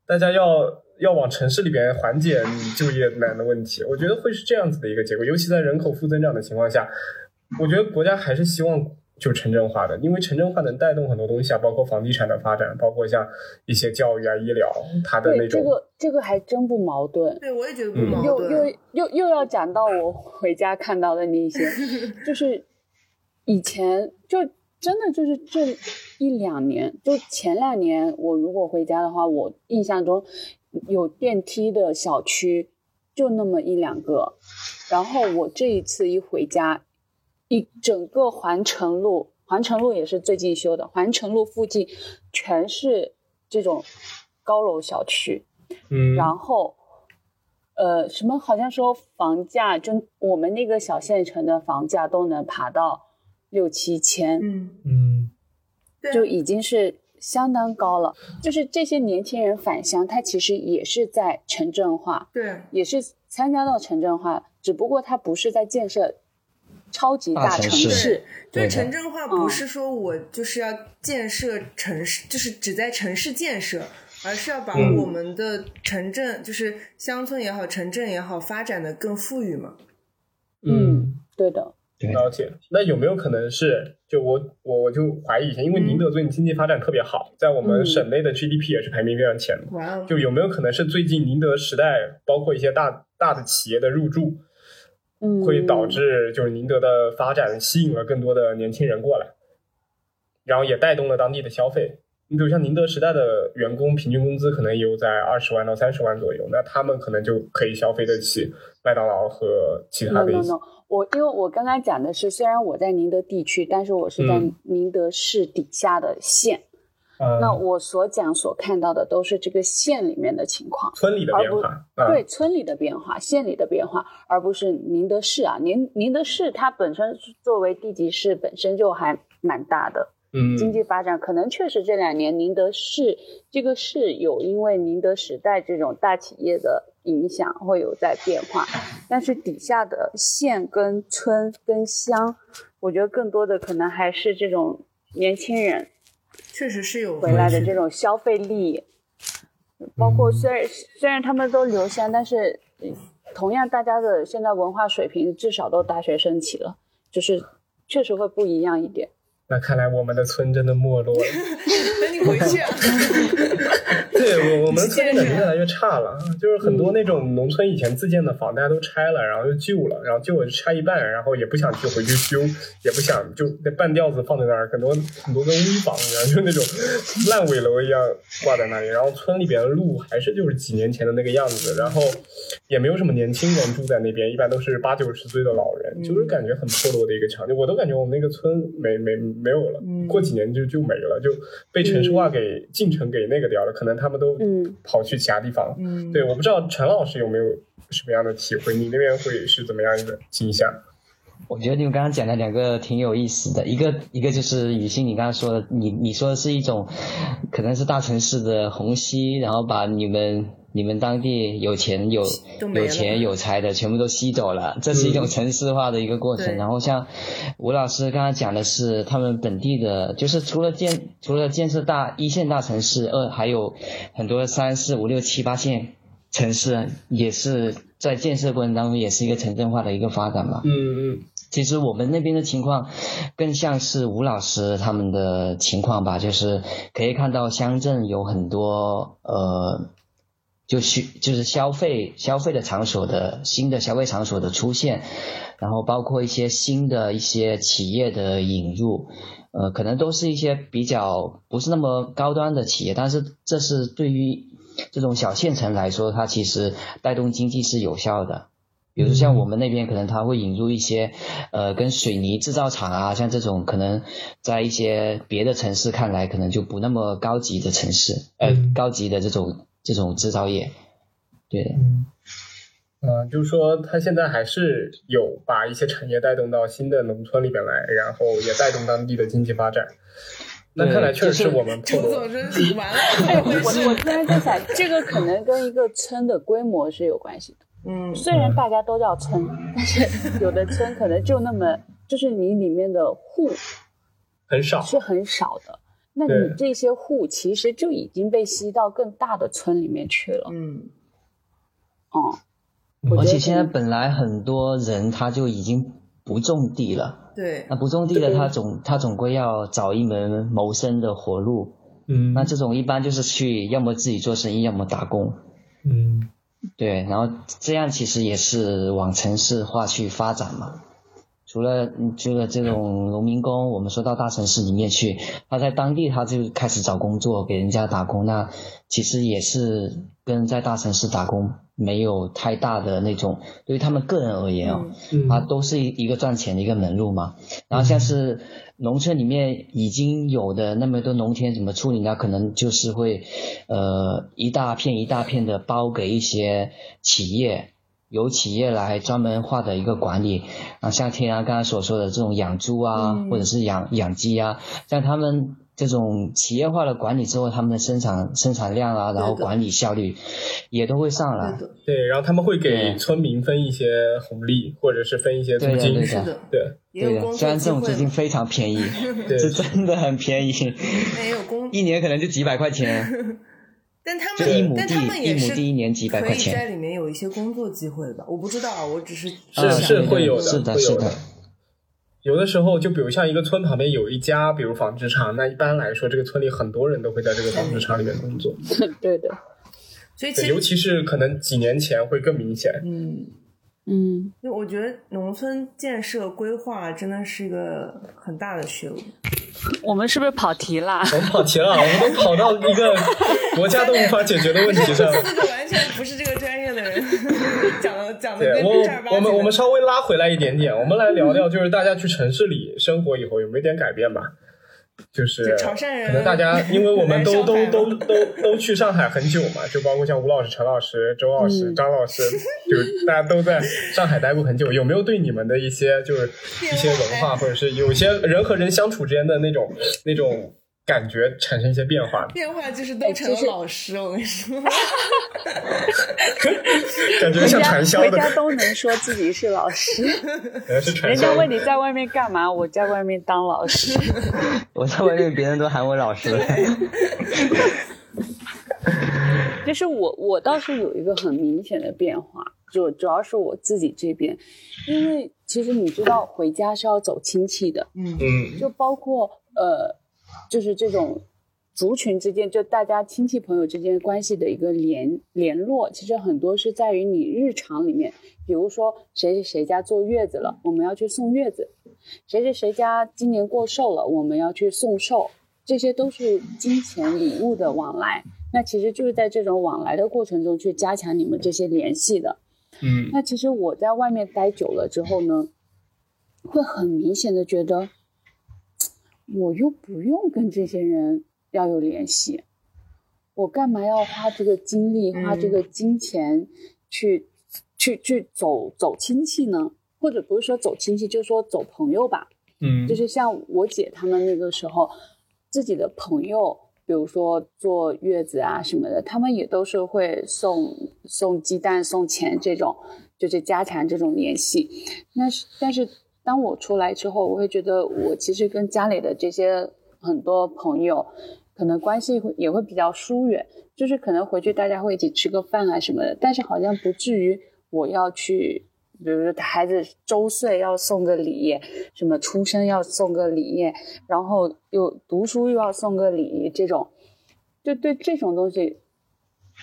大家要要往城市里边缓解你就业难的问题。我觉得会是这样子的一个结果，尤其在人口负增长的情况下，我觉得国家还是希望。就城镇化的，因为城镇化能带动很多东西啊，包括房地产的发展，包括像一些教育啊、医疗，它的那对，种这个这个还真不矛盾。对我也觉得不嗯又矛盾。又又又要讲到我回家看到的那些，就是以前就真的就是这一两年，就前两年我如果回家的话，我印象中有电梯的小区就那么一两个，然后我这一次一回家，一整个环城路，环城路也是最近修的，环城路附近全是这种高楼小区，嗯，然后，呃，什么好像说房价，就我们那个小县城的房价都能爬到六七千，嗯，嗯。就已经是相当高了。就是这些年轻人返乡，他其实也是在城镇化，对。也是参加到城镇化，只不过他不是在建设超级大城市市，对城镇化不是说我就是要建设城市，就是只在城市建设，而是要把嗯。我们的城镇，就是乡村也好，城镇也好，发展的更富裕嘛。嗯，对的，对。了解。那有没有可能是，就我我我就怀疑一下，因为宁德最近经济发展特别好，在我们嗯。省内的 GDP 也是排名非常前的。哇哦，就有没有可能是最近宁德时代，包括一些大大的企业的入驻，嗯，会导致就是宁德的发展吸引了更多的年轻人过来，然后也带动了当地的消费。你比如像宁德时代的员工平均工资可能也有在二十万到三十万左右，那他们可能就可以消费得起麦当劳和其他 no 的一 no 些。no，我因为我刚刚讲的是，虽然我在宁德地区，但是我是在嗯宁德市底下的县。嗯那我所讲所看到的都是这个县里面的情况，村里的变化，啊、对村里的变化、县里的变化，而不是宁德市啊。宁宁德市它本身作为地级市，本身就还蛮大的，嗯，经济发展可能确实这两年宁德市这个市有因为宁德时代这种大企业的影响会有在变化，但是底下的县跟村跟乡，我觉得更多的可能还是这种年轻人确实是有回来的这种消费力，包括虽然虽然他们都留乡，但是呃同样大家的现在文化水平至少都大学生起了，就是确实会不一样一点。那看来我们的村真的没落了。等你回去啊，对我我们村感觉越来越差了，就是很多那种农村以前自建的房，大家都拆了，然后又旧了，然后旧了就拆一半，然后也不想去回去修，也不想就那半吊子放在那儿，很多很多跟危房一样，就那种烂尾楼一样挂在那里。然后村里边的路还是就是几年前的那个样子，然后也没有什么年轻人住在那边，一般都是八九十岁的老人，就是感觉很破落的一个场景。我都感觉我们那个村没没没有了，过几年就就没了，就被城市化给进城给那个掉了，可能他们都嗯跑去其他地方。嗯，对，我不知道陈老师有没有什么样的体会，你那边会是怎么样一个景象？我觉得你们刚刚讲的两个挺有意思的，一个一个就是雨欣你刚刚说的，你你说的是一种可能是大城市的虹吸，然后把你们你们当地有钱有有钱有才的全部都吸走了，这是一种城市化的一个过程。对然后像吴老师刚刚讲的是他们本地的，就是除了建除了建设大一线大城市，二还有很多三四五六七八线城市也是在建设过程当中也是一个城镇化的一个发展嘛。嗯嗯其实我们那边的情况更像是吴老师他们的情况吧，就是可以看到乡镇有很多呃，就需就是消费消费的场所的新的消费场所的出现，然后包括一些新的一些企业的引入，呃，可能都是一些比较不是那么高端的企业，但是这是对于这种小县城来说，它其实带动经济是有效的。比如像我们那边可能它会引入一些，呃，跟水泥制造厂啊，像这种可能在一些别的城市看来可能就不那么高级的城市，呃嗯，高级的这种这种制造业，对的，嗯，嗯，就是说他现在还是有把一些产业带动到新的农村里边来，然后也带动当地的经济发展。那看来确实是我们周破总说完了，哎，我我突然在想，这个可能跟一个村的规模是有关系的。嗯，虽然大家都叫村，但是有的村可能就那么，就是你里面的户很少，是很少的。那你这些户其实就已经被吸到更大的村里面去了。嗯，哦、而且现在本来很多人他就已经不种地了，对。那，不种地的他总他总归要找一门谋生的活路，嗯，那这种一般就是去要么自己做生意，要么打工。嗯。对，然后这样其实也是往城市化去发展嘛。除了嗯除了这种农民工，我们说到大城市里面去，他在当地他就开始找工作，给人家打工，那其实也是跟在大城市打工没有太大的那种，对于他们个人而言哦，嗯啊，都是一一个赚钱的一个门路嘛。然后像是农村里面已经有的那么多农田怎么处理呢？可能就是会，呃，一大片一大片的包给一些企业，由企业来专门化的一个管理。啊，像天啊刚才所说的这种养猪啊，嗯或者是养养鸡啊，像他们。这种企业化的管理之后，他们的生产生产量啊，然后管理效率也都会上来。对然后他们会给村民分一些红利，或者是分一些租金，对的对，对对虽然这种资金非常便宜，对是真的很便宜，有工，一年可能就几百块钱。但他们一亩们，但他们地，一也是亩地一年几百块可以在。里面有一些工作机会的吧？我不知道啊，我只是是啊是会有的，是的会有是的有的时候，就比如像一个村旁边有一家，比如纺织厂，那一般来说，这个村里很多人都会在这个纺织厂里面工作。对的，所以其实尤其是可能几年前会更明显。嗯，嗯，因为我觉得农村建设规划真的是一个很大的学问。我们是不是跑题了？我 们跑题了，我们都跑到一个国家都无法解决的问题上。四个完全不是这个专业的人，讲的讲的对跟正儿八经的我，我们我们稍微拉回来一点点，我们来聊聊，就是大家去城市里生活以后有没有点改变吧？就是就潮汕人可能大家，因为我们都都都都都去上海很久嘛，就包括像吴老师、陈老师、周老师、嗯张老师，就是大家都在上海待过很久，有没有对你们的一些就是一些文化，或者是有一些人和人相处之间的那种那种感觉产生一些变化？变化就是都成了老师，我跟你说，感觉回家像传销的，回家都能说自己是老师，人家。问你在外面干嘛，我在外面当老师。我在外面，别人都喊我老师。就是我，我倒是有一个很明显的变化，就主要是我自己这边，因为其实你知道回家是要走亲戚的，嗯嗯就包括呃，就是这种族群之间，就大家亲戚朋友之间关系的一个联联络，其实很多是在于你日常里面，比如说谁谁谁家坐月子了，我们要去送月子；谁谁谁家今年过寿了，我们要去送寿，这些都是金钱礼物的往来。那其实就是在这种往来的过程中去加强你们这些联系的。嗯那其实我在外面待久了之后呢，会很明显的觉得，我又不用跟这些人要有联系，我干嘛要花这个精力、花这个金钱去、去去走走亲戚呢？或者不是说走亲戚，就是说走朋友吧。嗯，就是像我姐他们那个时候，自己的朋友，比如说坐月子啊什么的，他们也都是会送送鸡蛋、送钱这种，就是家产这种联系。那是但是当我出来之后，我会觉得我其实跟家里的这些很多朋友，可能关系会也会比较疏远，就是可能回去大家会一起吃个饭啊什么的，但是好像不至于我要去。比如说孩子周岁要送个礼，什么出生要送个礼，然后又读书又要送个礼，这种，就对这种东西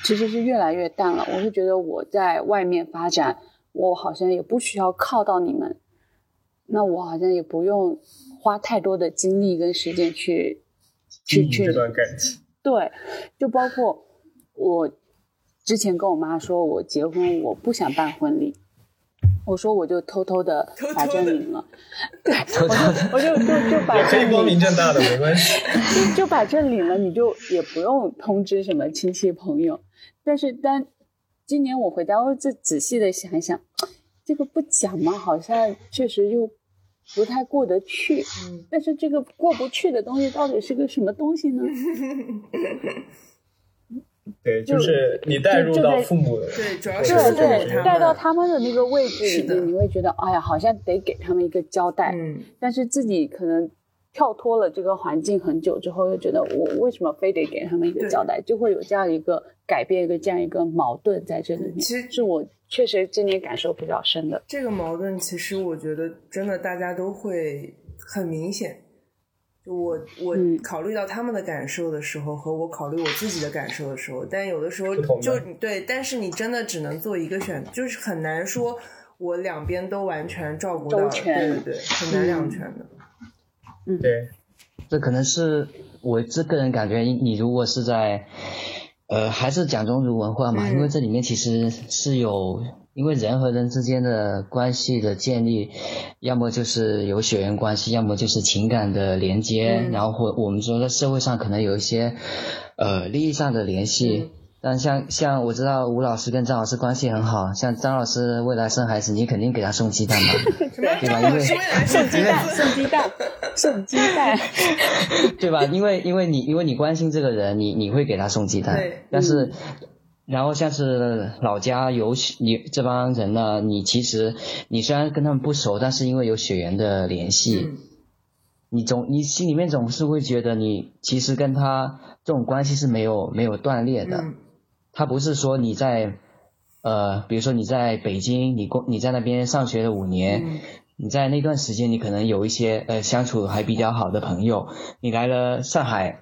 其实是越来越淡了。我会觉得我在外面发展，我好像也不需要靠到你们，那我好像也不用花太多的精力跟时间去去去这段感情。对，就包括我之前跟我妈说，我结婚我不想办婚礼，我说我就偷偷的把证领了，对，我就我就就就把也可以光明正大的，没关系。就就把证领了，你就也不用通知什么亲戚朋友。但是当今年我回家，我再仔细的想一想，这个不讲嘛，好像确实又不太过得去。嗯，但是这个过不去的东西到底是个什么东西呢？对，就就是你带入到父母的，对，主要对是对父母带到，他们的那个位置里面，你会觉得，哎呀，好像得给他们一个交代。嗯，但是自己可能跳脱了这个环境很久之后，又觉得我为什么非得给他们一个交代，就会有这样一个改变，一个这样一个矛盾在这里面。其实是我确实今年感受比较深的。这个矛盾其实我觉得真的大家都会很明显。就我我嗯考虑到他们的感受的时候，和我考虑我自己的感受的时候，但有的时候就对，但是你真的只能做一个选，就是很难说我两边都完全照顾到，对对对，很难两全的。对，这可能是我这个人感觉，你你如果是在，呃，还是讲中族文化嘛，嗯因为这里面其实是有，因为人和人之间的关系的建立，要么就是有血缘关系，要么就是情感的连接，嗯。然后或我们说在社会上可能有一些，呃，利益上的联系。嗯但像像我知道吴老师跟张老师关系很好，像张老师未来生孩子，你肯定给他送鸡蛋吧？对吧因为张老师未来是鸡蛋，送鸡蛋，送鸡蛋。对吧？因为因为你因为你关心这个人，你你会给他送鸡蛋，但是。然后像是老家有血你这帮人呢，你其实你虽然跟他们不熟，但是因为有血缘的联系，嗯你总你心里面总是会觉得你其实跟他这种关系是没有没有断裂的。嗯他不是说你在呃，比如说你在北京，你工你在那边上学了五年，嗯你在那段时间你可能有一些呃相处还比较好的朋友，你来了上海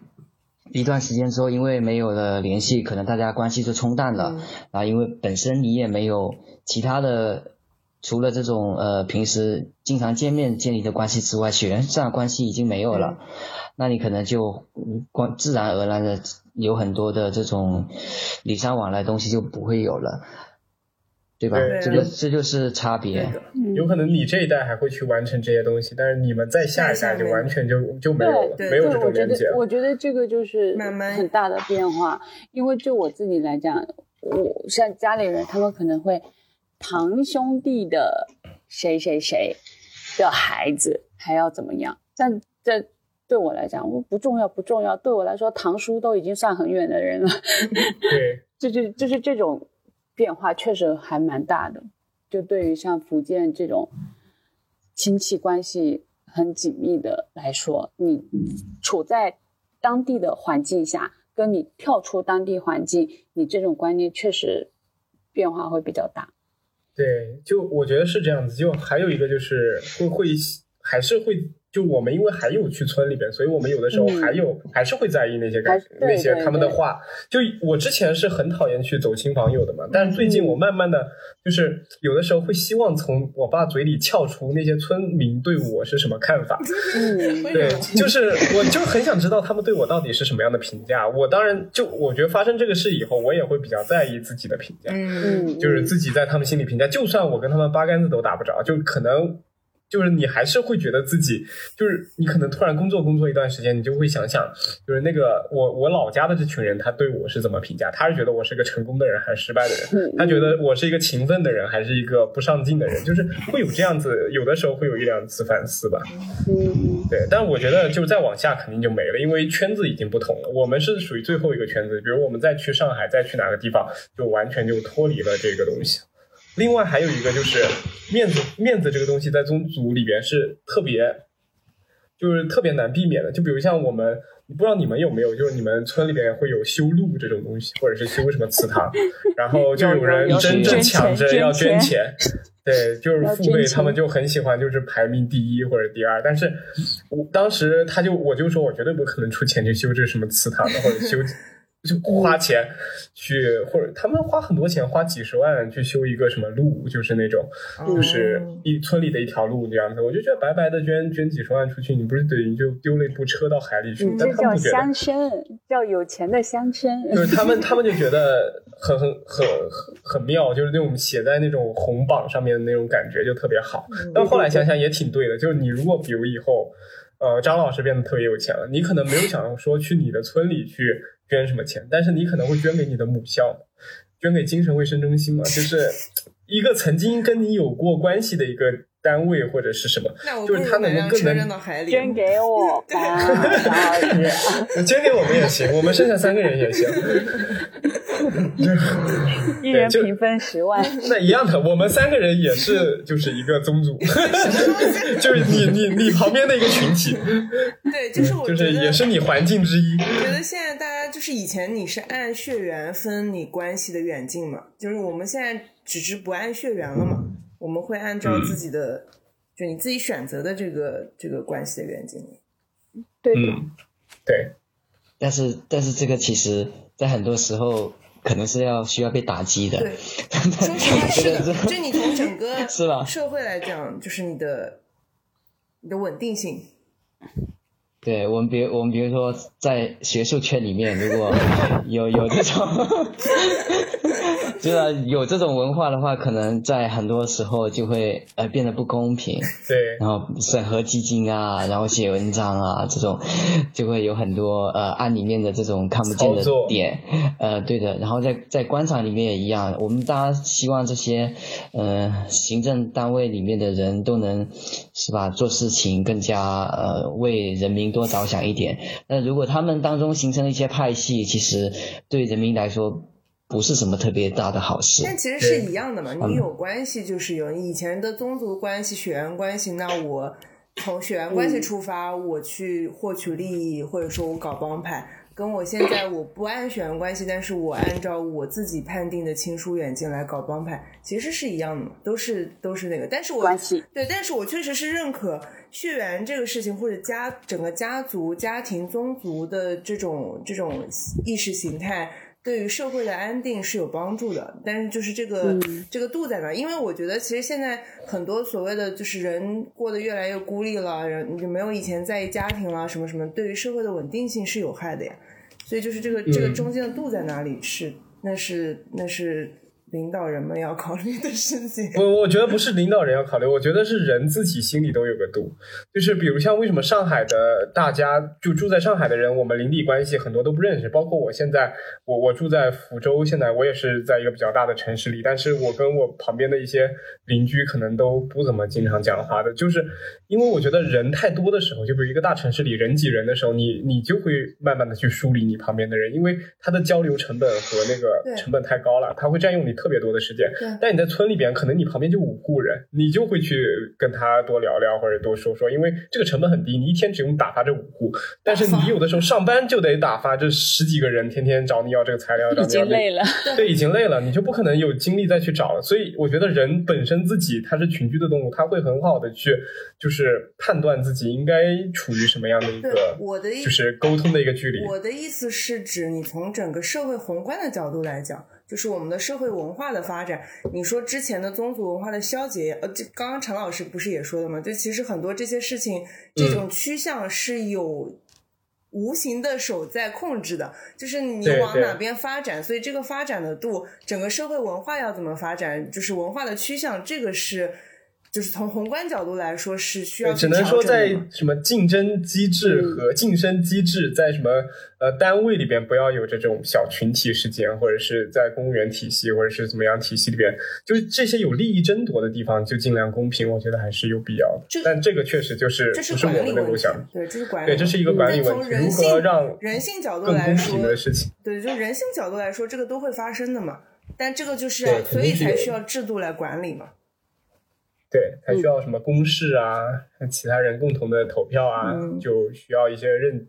一段时间之后，因为没有了联系，可能大家关系就冲淡了。嗯啊，因为本身你也没有其他的，除了这种呃平时经常见面建立的关系之外，血缘上的关系已经没有了，那你可能就嗯关自然而然的有很多的这种礼尚往来的东西就不会有了，对吧？对这个这就是差别。有可能你这一代还会去完成这些东西，但是你们再下一代就完全就就没有了，对没有这对，我觉种连接我觉得这个就是慢慢很大的变化。因为就我自己来讲，我像家里人，他们可能会堂兄弟的谁谁谁的孩子还要怎么样，但这对我来讲，我不重要不重要。对我来说，堂叔都已经算很远的人了。对，就是就是这种变化确实还蛮大的。就对于像福建这种亲戚关系很紧密的来说，你处在当地的环境下，跟你跳出当地环境，你这种观念确实变化会比较大。对，就我觉得是这样子。就还有一个就是会会还是会，就我们因为还有去村里边，所以我们有的时候嗯还有、还是会在意那些感那些他们的话。就我之前是很讨厌去走亲访友的嘛，但是最近嗯我慢慢的就是有的时候会希望从我爸嘴里撬出那些村民对我是什么看法。嗯，对就是我就很想知道他们对我到底是什么样的评价。我当然就我觉得发生这个事以后，我也会比较在意自己的评价。就是自己在他们心里评价，就算我跟他们八竿子都打不着，就可能就是你还是会觉得自己，就是你可能突然工作工作一段时间，你就会想想，就是那个我我老家的这群人，他对我是怎么评价？他是觉得我是个成功的人还是失败的人？他觉得我是一个勤奋的人还是一个不上进的人？就是会有这样子，有的时候会有一两次反思吧。嗯对，但我觉得就再往下肯定就没了，因为圈子已经不同了。我们是属于最后一个圈子，比如我们再去上海，再去哪个地方，就完全就脱离了这个东西。另外还有一个就是面子，面子这个东西在宗族里边是特别，就是特别难避免的。就比如像我们，不知道你们有没有，就是你们村里边会有修路这种东西，或者是修什么祠堂，然后就有人有有真正抢着要捐捐钱。对，就是父辈他们就很喜欢，就是排名第一或者第二。但是我当时他就我就说我绝对不可能出钱去修这什么祠堂的，或者修就花钱去，或者他们花很多钱，花几十万去修一个什么路，就是那种就是一村里的一条路这样子。我就觉得白白的捐捐几十万出去，你不是等于就丢了一部车到海里去？这叫他们不觉得。乡绅，叫有钱的乡绅。就是他们，他们就觉得很很很很很妙，就是那种写在那种红榜上面的那种感觉就特别好。但后来想想也挺对的，就是你如果比如以后，呃，张老师变得特别有钱了，你可能没有想说去你的村里去捐什么钱，但是你可能会捐给你的母校。捐给精神卫生中心嘛，就是一个曾经跟你有过关系的一个单位或者是什么，那我就是他能够更能扔到海里。捐给我 吧，小老师，捐给我们也行，我们剩下三个人也行。一人平分十万。那一样的，我们三个人也是就是一个宗族，就是你你你旁边的一个群体，对，就是我就是觉得也是你环境之一。我觉得现在大家就是以前你是按血缘分你关系的远近嘛，就是我们现在只是不按血缘了嘛，我们会按照自己的，就你自己选择的这个这个关系的远近。对的，嗯，对，但是但是这个其实在很多时候可能是要需要被打击的，对，说实话是的这个，就你从整个是吧？社会来讲，就是你的你的稳定性。对我们比如我们比如说在学术圈里面，如果 有有这种，就是有这种文化的话，可能在很多时候就会呃变得不公平，对，然后审核基金啊，然后写文章啊，这种就会有很多呃案里面的这种看不见的点，呃，对的。然后在在官场里面也一样，我们大家希望这些呃行政单位里面的人都能是吧？做事情更加呃为人民多着想一点。那如果他们当中形成了一些派系，其实对人民来说不是什么特别大的好事。但其实是一样的嘛，你有关系就是有以前的宗族关系、血缘关系，那我从血缘关系出发，我去获取利益，或者说我搞帮派，跟我现在我不按血缘关系，但是我按照我自己判定的亲疏远近来搞帮派，其实是一样的，都是都是那个，但是我关系对，但是我确实是认可血缘这个事情，或者家整个家族、家庭、宗族的这种这种意识形态。对于社会的安定是有帮助的，但是就是这个、嗯这个度在哪儿？因为我觉得其实现在很多所谓的就是人过得越来越孤立了，人就没有以前在意家庭了，什么什么，对于社会的稳定性是有害的呀。所以就是这个这个嗯。中间的度在哪里是那是那是领导人们要考虑的事情。我我觉得不是领导人要考虑，我觉得是人自己心里都有个度。就是比如像为什么上海的大家就住在上海的人，我们邻里关系很多都不认识，包括我现在我我住在福州，现在我也是在一个比较大的城市里，但是我跟我旁边的一些邻居可能都不怎么经常讲话的，就是因为我觉得人太多的时候，就比如一个大城市里人挤人的时候，你你就会慢慢的去梳理你旁边的人，因为他的交流成本和那个成本太高了，他会占用你特别多的时间对。但你在村里边，可能你旁边就五户人，你就会去跟他多聊聊或者多说说，因为这个成本很低，你一天只用打发这五户。但是你有的时候上班就得打发这十几个人，天天找你要这个材料，找已你要那个经累了。对，已经累了，你就不可能有精力再去找了。所以我觉得人本身自己他是群居的动物，他会很好的去就是判断自己应该处于什么样的一个我的意就是沟通的一个距离。我的意思是指你从整个社会宏观的角度来讲，就是我们的社会文化的发展。你说之前的宗族文化的消解，呃，这刚刚陈老师不是也说了吗？就其实很多这些事情，这嗯种趋向是有。无形的手在控制的，就是你往哪边发展，所以这个发展的度，整个社会文化要怎么发展，就是文化的趋向，这个是，就是从宏观角度来说是需要，只能说在什么竞争机制和晋升机制，在什么呃单位里边不要有这种小群体事件，或者是在公务员体系或者是怎么样体系里边，就是这些有利益争夺的地方就尽量公平，我觉得还是有必要的。但这个确实就是这不是我们能够想，，对，这是管理对，这是一个管理问题，如何让人性角度来说平的事情。对，就人性角度来说，这个都会发生的嘛。但这个就是所以才需要制度来管理嘛。对，还需要什么公示啊，和其他人共同的投票啊，嗯就需要一些认，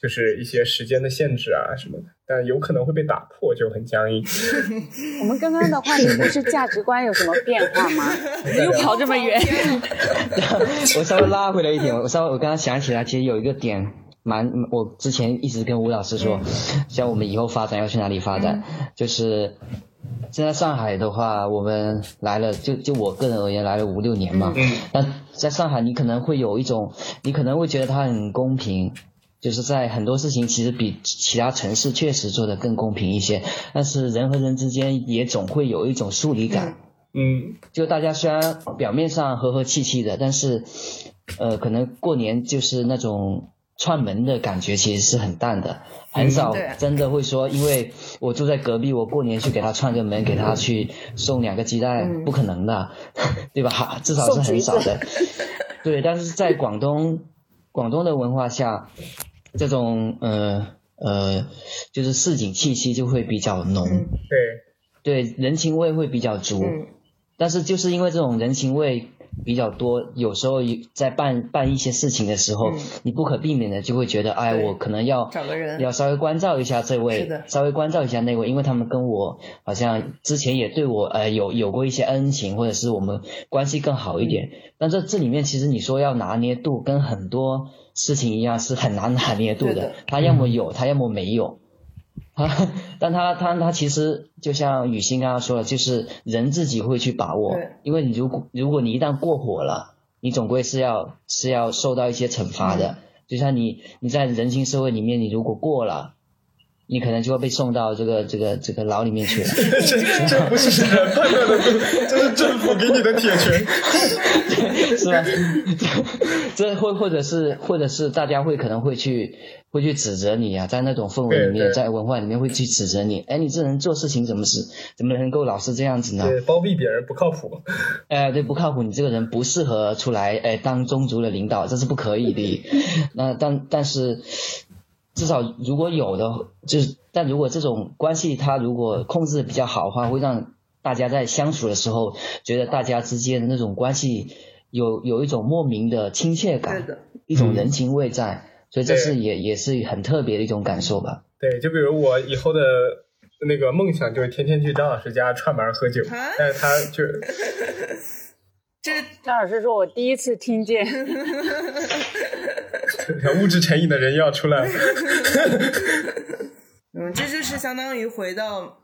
就是一些时间的限制啊什么的，但有可能会被打破，就很僵硬。我们刚刚的话题不是价值观有什么变化吗？又跑这么远。我稍微拉回来一点，我稍微我刚刚想起来，其实有一个点蛮，我之前一直跟吴老师说，像我们以后发展要去哪里发展，就是现在上海的话，我们来了，就就我个人而言来了五六年嘛，嗯那在上海你可能会有一种，你可能会觉得它很公平。就是在很多事情其实比其他城市确实做得更公平一些，但是人和人之间也总会有一种疏离感。嗯，就大家虽然表面上和和气气的，但是，呃，可能过年就是那种串门的感觉其实是很淡的，很少真的会说，因为我住在隔壁，我过年去给他串个门，给他去送两个鸡蛋，嗯不可能的，对吧？至少是很少的。对，但是在广东，广东的文化下，这种呃呃，就是市井气息就会比较浓，嗯对，对，人情味会比较足。嗯但是就是因为这种人情味比较多，有时候在办办一些事情的时候，嗯。你不可避免的就会觉得，哎，我可能要找个人。要稍微关照一下这位，稍微关照一下那位，因为他们跟我好像之前也对我呃有有过一些恩情，或者是我们关系更好一点。嗯。但这这里面其实你说要拿捏度，跟很多事情一样是很难拿捏度对的。他要么有，他要么没有。他，但他他他其实就像雨欣刚刚说的，就是人自己会去把握，因为你如果如果你一旦过火了，你总归是要是要受到一些惩罚的。就像你你在人情社会里面，你如果过了，你可能就会被送到这个这个这个牢里面去了。这这不是人判断的度，这是政府给你的铁拳。是吧？这或或者是或者是大家会可能会去会去指责你啊，在那种氛围里面，在文化里面会去指责你，哎，你这人做事情怎么是怎么能够老是这样子呢？对，包庇别人不靠谱。哎，对，不靠谱，你这个人不适合出来哎当宗族的领导，这是不可以的。那但但是至少如果有的，就是但如果这种关系它如果控制的比较好的话，会让大家在相处的时候觉得大家之间的那种关系有有一种莫名的亲切对感，的，一种人情味在，所以这是也也是很特别的一种感受吧。对，就比如我以后的那个梦想就是天天去张老师家串门喝酒，啊但是他就 这张老师说：“我第一次听见，物质成瘾的人要出来了。嗯，这就是相当于回到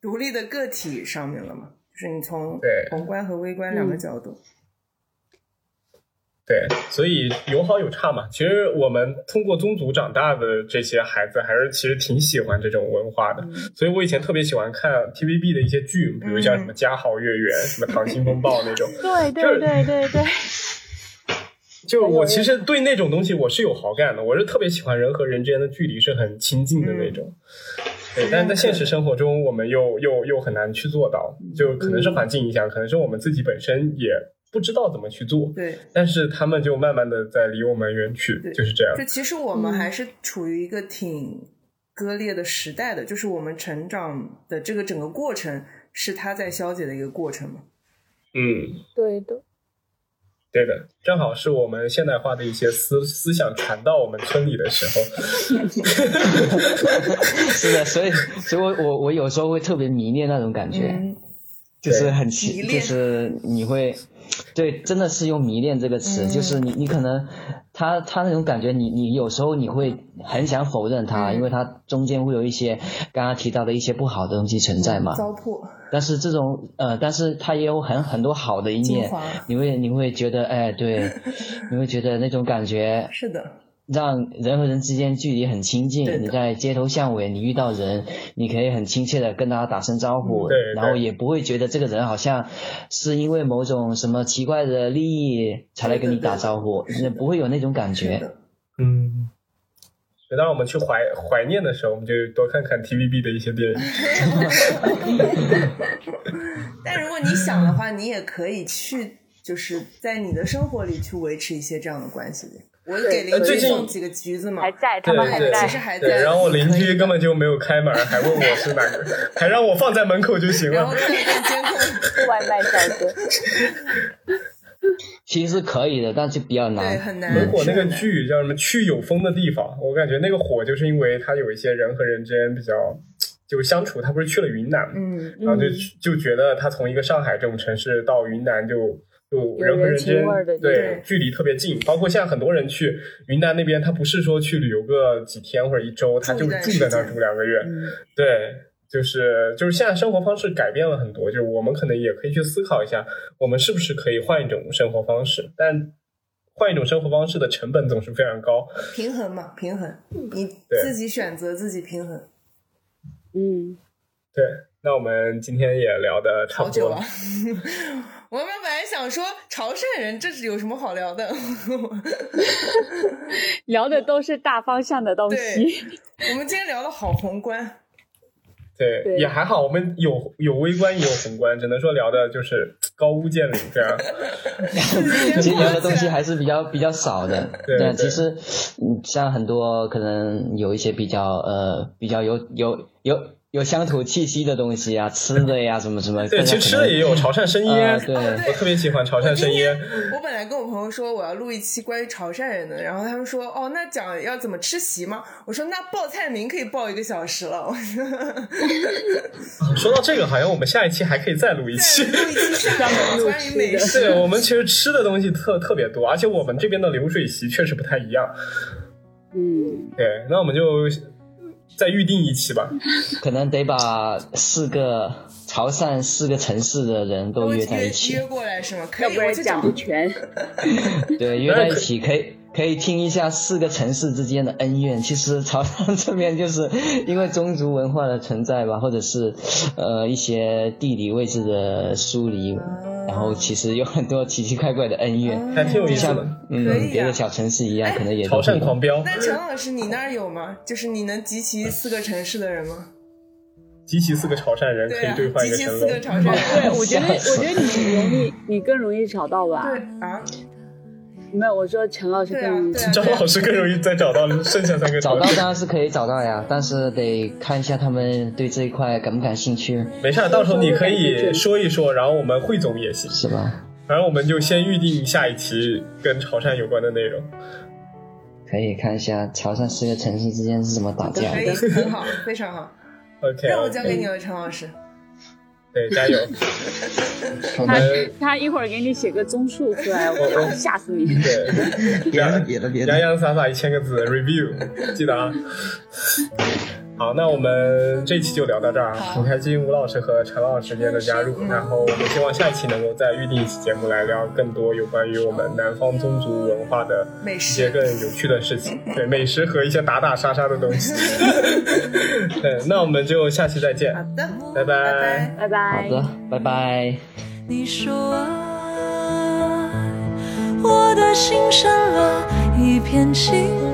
独立的个体上面了嘛，就是你从对宏观和微观两个角度，对，所以有好有差嘛。其实我们通过宗族长大的这些孩子，还是其实挺喜欢这种文化的。所以我以前特别喜欢看 TVB 的一些剧，比如像什么《家好月圆》、什么《溏心风暴》那种。对对对对对，就我其实对那种东西我是有好感的，我是特别喜欢人和人之间的距离是很亲近的那种。对，但是在现实生活中，我们又又又很难去做到，就可能是环境影响，可能是我们自己本身也不知道怎么去做。对。但是他们就慢慢的在离我们远去，就是这样。就其实我们还是处于一个挺割裂的时代的，就是我们成长的这个整个过程是它在消解的一个过程嘛。嗯，对的，对的，正好是我们现代化的一些思思想传到我们村里的时候。是的，所以所以我我我有时候会特别迷恋那种感觉。嗯，就是很奇，就是你会，对，真的是用迷恋这个词，嗯。就是你你可能他他那种感觉你，你有时候你会很想否认他，嗯。因为他中间会有一些刚刚提到的一些不好的东西存在嘛。糟粕，但是这种呃，但是他也有很很多好的一面，你会你会觉得哎，对，你会觉得那种感觉是的，让人和人之间距离很亲近你在街头巷尾，你遇到人，你可以很亲切的跟他打声招呼，然后也不会觉得这个人好像是因为某种什么奇怪的利益才来跟你打招呼，对的对的不会有那种感觉。嗯，所以当我们去怀怀念的时候，我们就多看看 TVB 的一些电影。但如果你想的话，你也可以去，就是在你的生活里去维持一些这样的关系的。我给邻居呃最近送几个橘子嘛，还在，他们还在其。实还对，在。然后我邻居根本就没有开门，还问我是哪个，还让我放在门口就行了。然后看看监控，外卖小哥，其实是可以的，但是比较对，难。很难。门口那个剧叫什么？去有风的地方，我感觉那个火就是因为它有一些人和人之间比较就相处，他不是去了云南嘛，嗯，然后就就觉得他从一个上海这种城市到云南就就人和人之间对对距离特别近，包括现在很多人去云南那边，他不是说去旅游个几天或者一周，他就住在那儿住两个月，嗯对。就是就是现在生活方式改变了很多，就是我们可能也可以去思考一下，我们是不是可以换一种生活方式？但换一种生活方式的成本总是非常高。平衡嘛，平衡，你自己选择自己平衡。嗯，对，那我们今天也聊的差不多了好久啊。我们本来想说潮汕人这是有什么好聊的，聊的都是大方向的东西。我们今天聊的好宏观。对，对也还好，我们有有微观也有宏观，只能说聊的就是高屋建瓴这样。其实聊的东西 还是比较比较少的。对对其实嗯，像很多可能有一些比较呃比较有有有有乡土气息的东西啊，吃的呀什么什么。对，其实吃的也有潮汕生腌，啊对我特别喜欢潮汕生腌。我本来跟我朋友说我要录一期关于潮汕人的，然后他们说哦，那讲要怎么吃席吗？我说那报菜名可以报一个小时了，我 说说到这个，好像我们下一期还可以再录一期。录一期下面 关于美食。对我们其实吃的东西特特别多，而且我们这边的流水席确实不太一样。嗯，对，那我们就再预定一期吧。可能得把四个潮汕四个城市的人都约在一起约，过来是吗？可以，要不然我讲不全。对，约在一起可以可以听一下四个城市之间的恩怨。其实潮汕这边就是 因为宗族文化的存在吧，或者是呃一些地理位置的疏离，然后其实有很多奇奇怪怪的恩怨，还挺有意就像思的。嗯啊别的小城市一样，可能也潮。汕狂飙，那陈老师，你那儿有吗？就是你能集齐四个城市的人吗？集齐四个潮汕人可以兑，换一集个成龙齐四个。潮汕人。对，我觉得我觉得你容易，你更容易找到吧？对啊，没有，我说陈老师对啊更容易对啊 张老师更容易再找到剩下三个找到。当然是可以找到呀，但是得看一下他们对这一块感不感兴趣，没事儿，到时候你可以说一说，然后我们汇总也行。是吧？反正我们就先预定下一期跟潮汕有关的内容。可以看一下潮汕四个城市之间是怎么打架可以，的。很好，非常好。OK，任务交给你了，陈老师。对，加油！他他一会儿给你写个综述出来，我吓死你！对别了别了别洋洋洒洒一千个字 review，记得啊。好，那我们这期就聊到这儿啊，很开心吴老师和陈老师今天的加入，然后我们希望下一期能够再预定一期节目来聊更多有关于我们南方宗族文化的美一些更有趣的事情，对美食和一些打打杀杀的东西。对，那我们就下期再见好，的，拜拜拜。拜拜。好的，拜拜。你说爱，我的心生了一片青苔，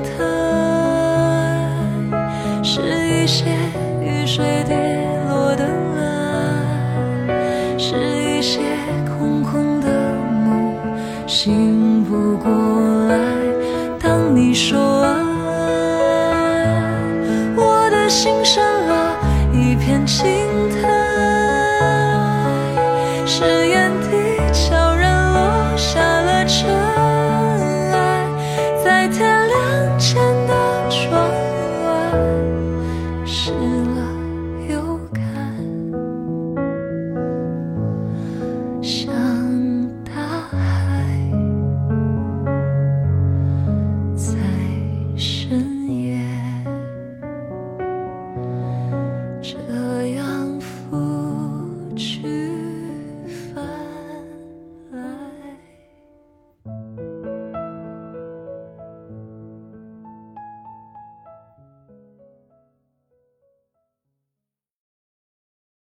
是一些雨水跌落的蓝，是一些空空的梦醒不过来。当你说爱，我的心生了一片青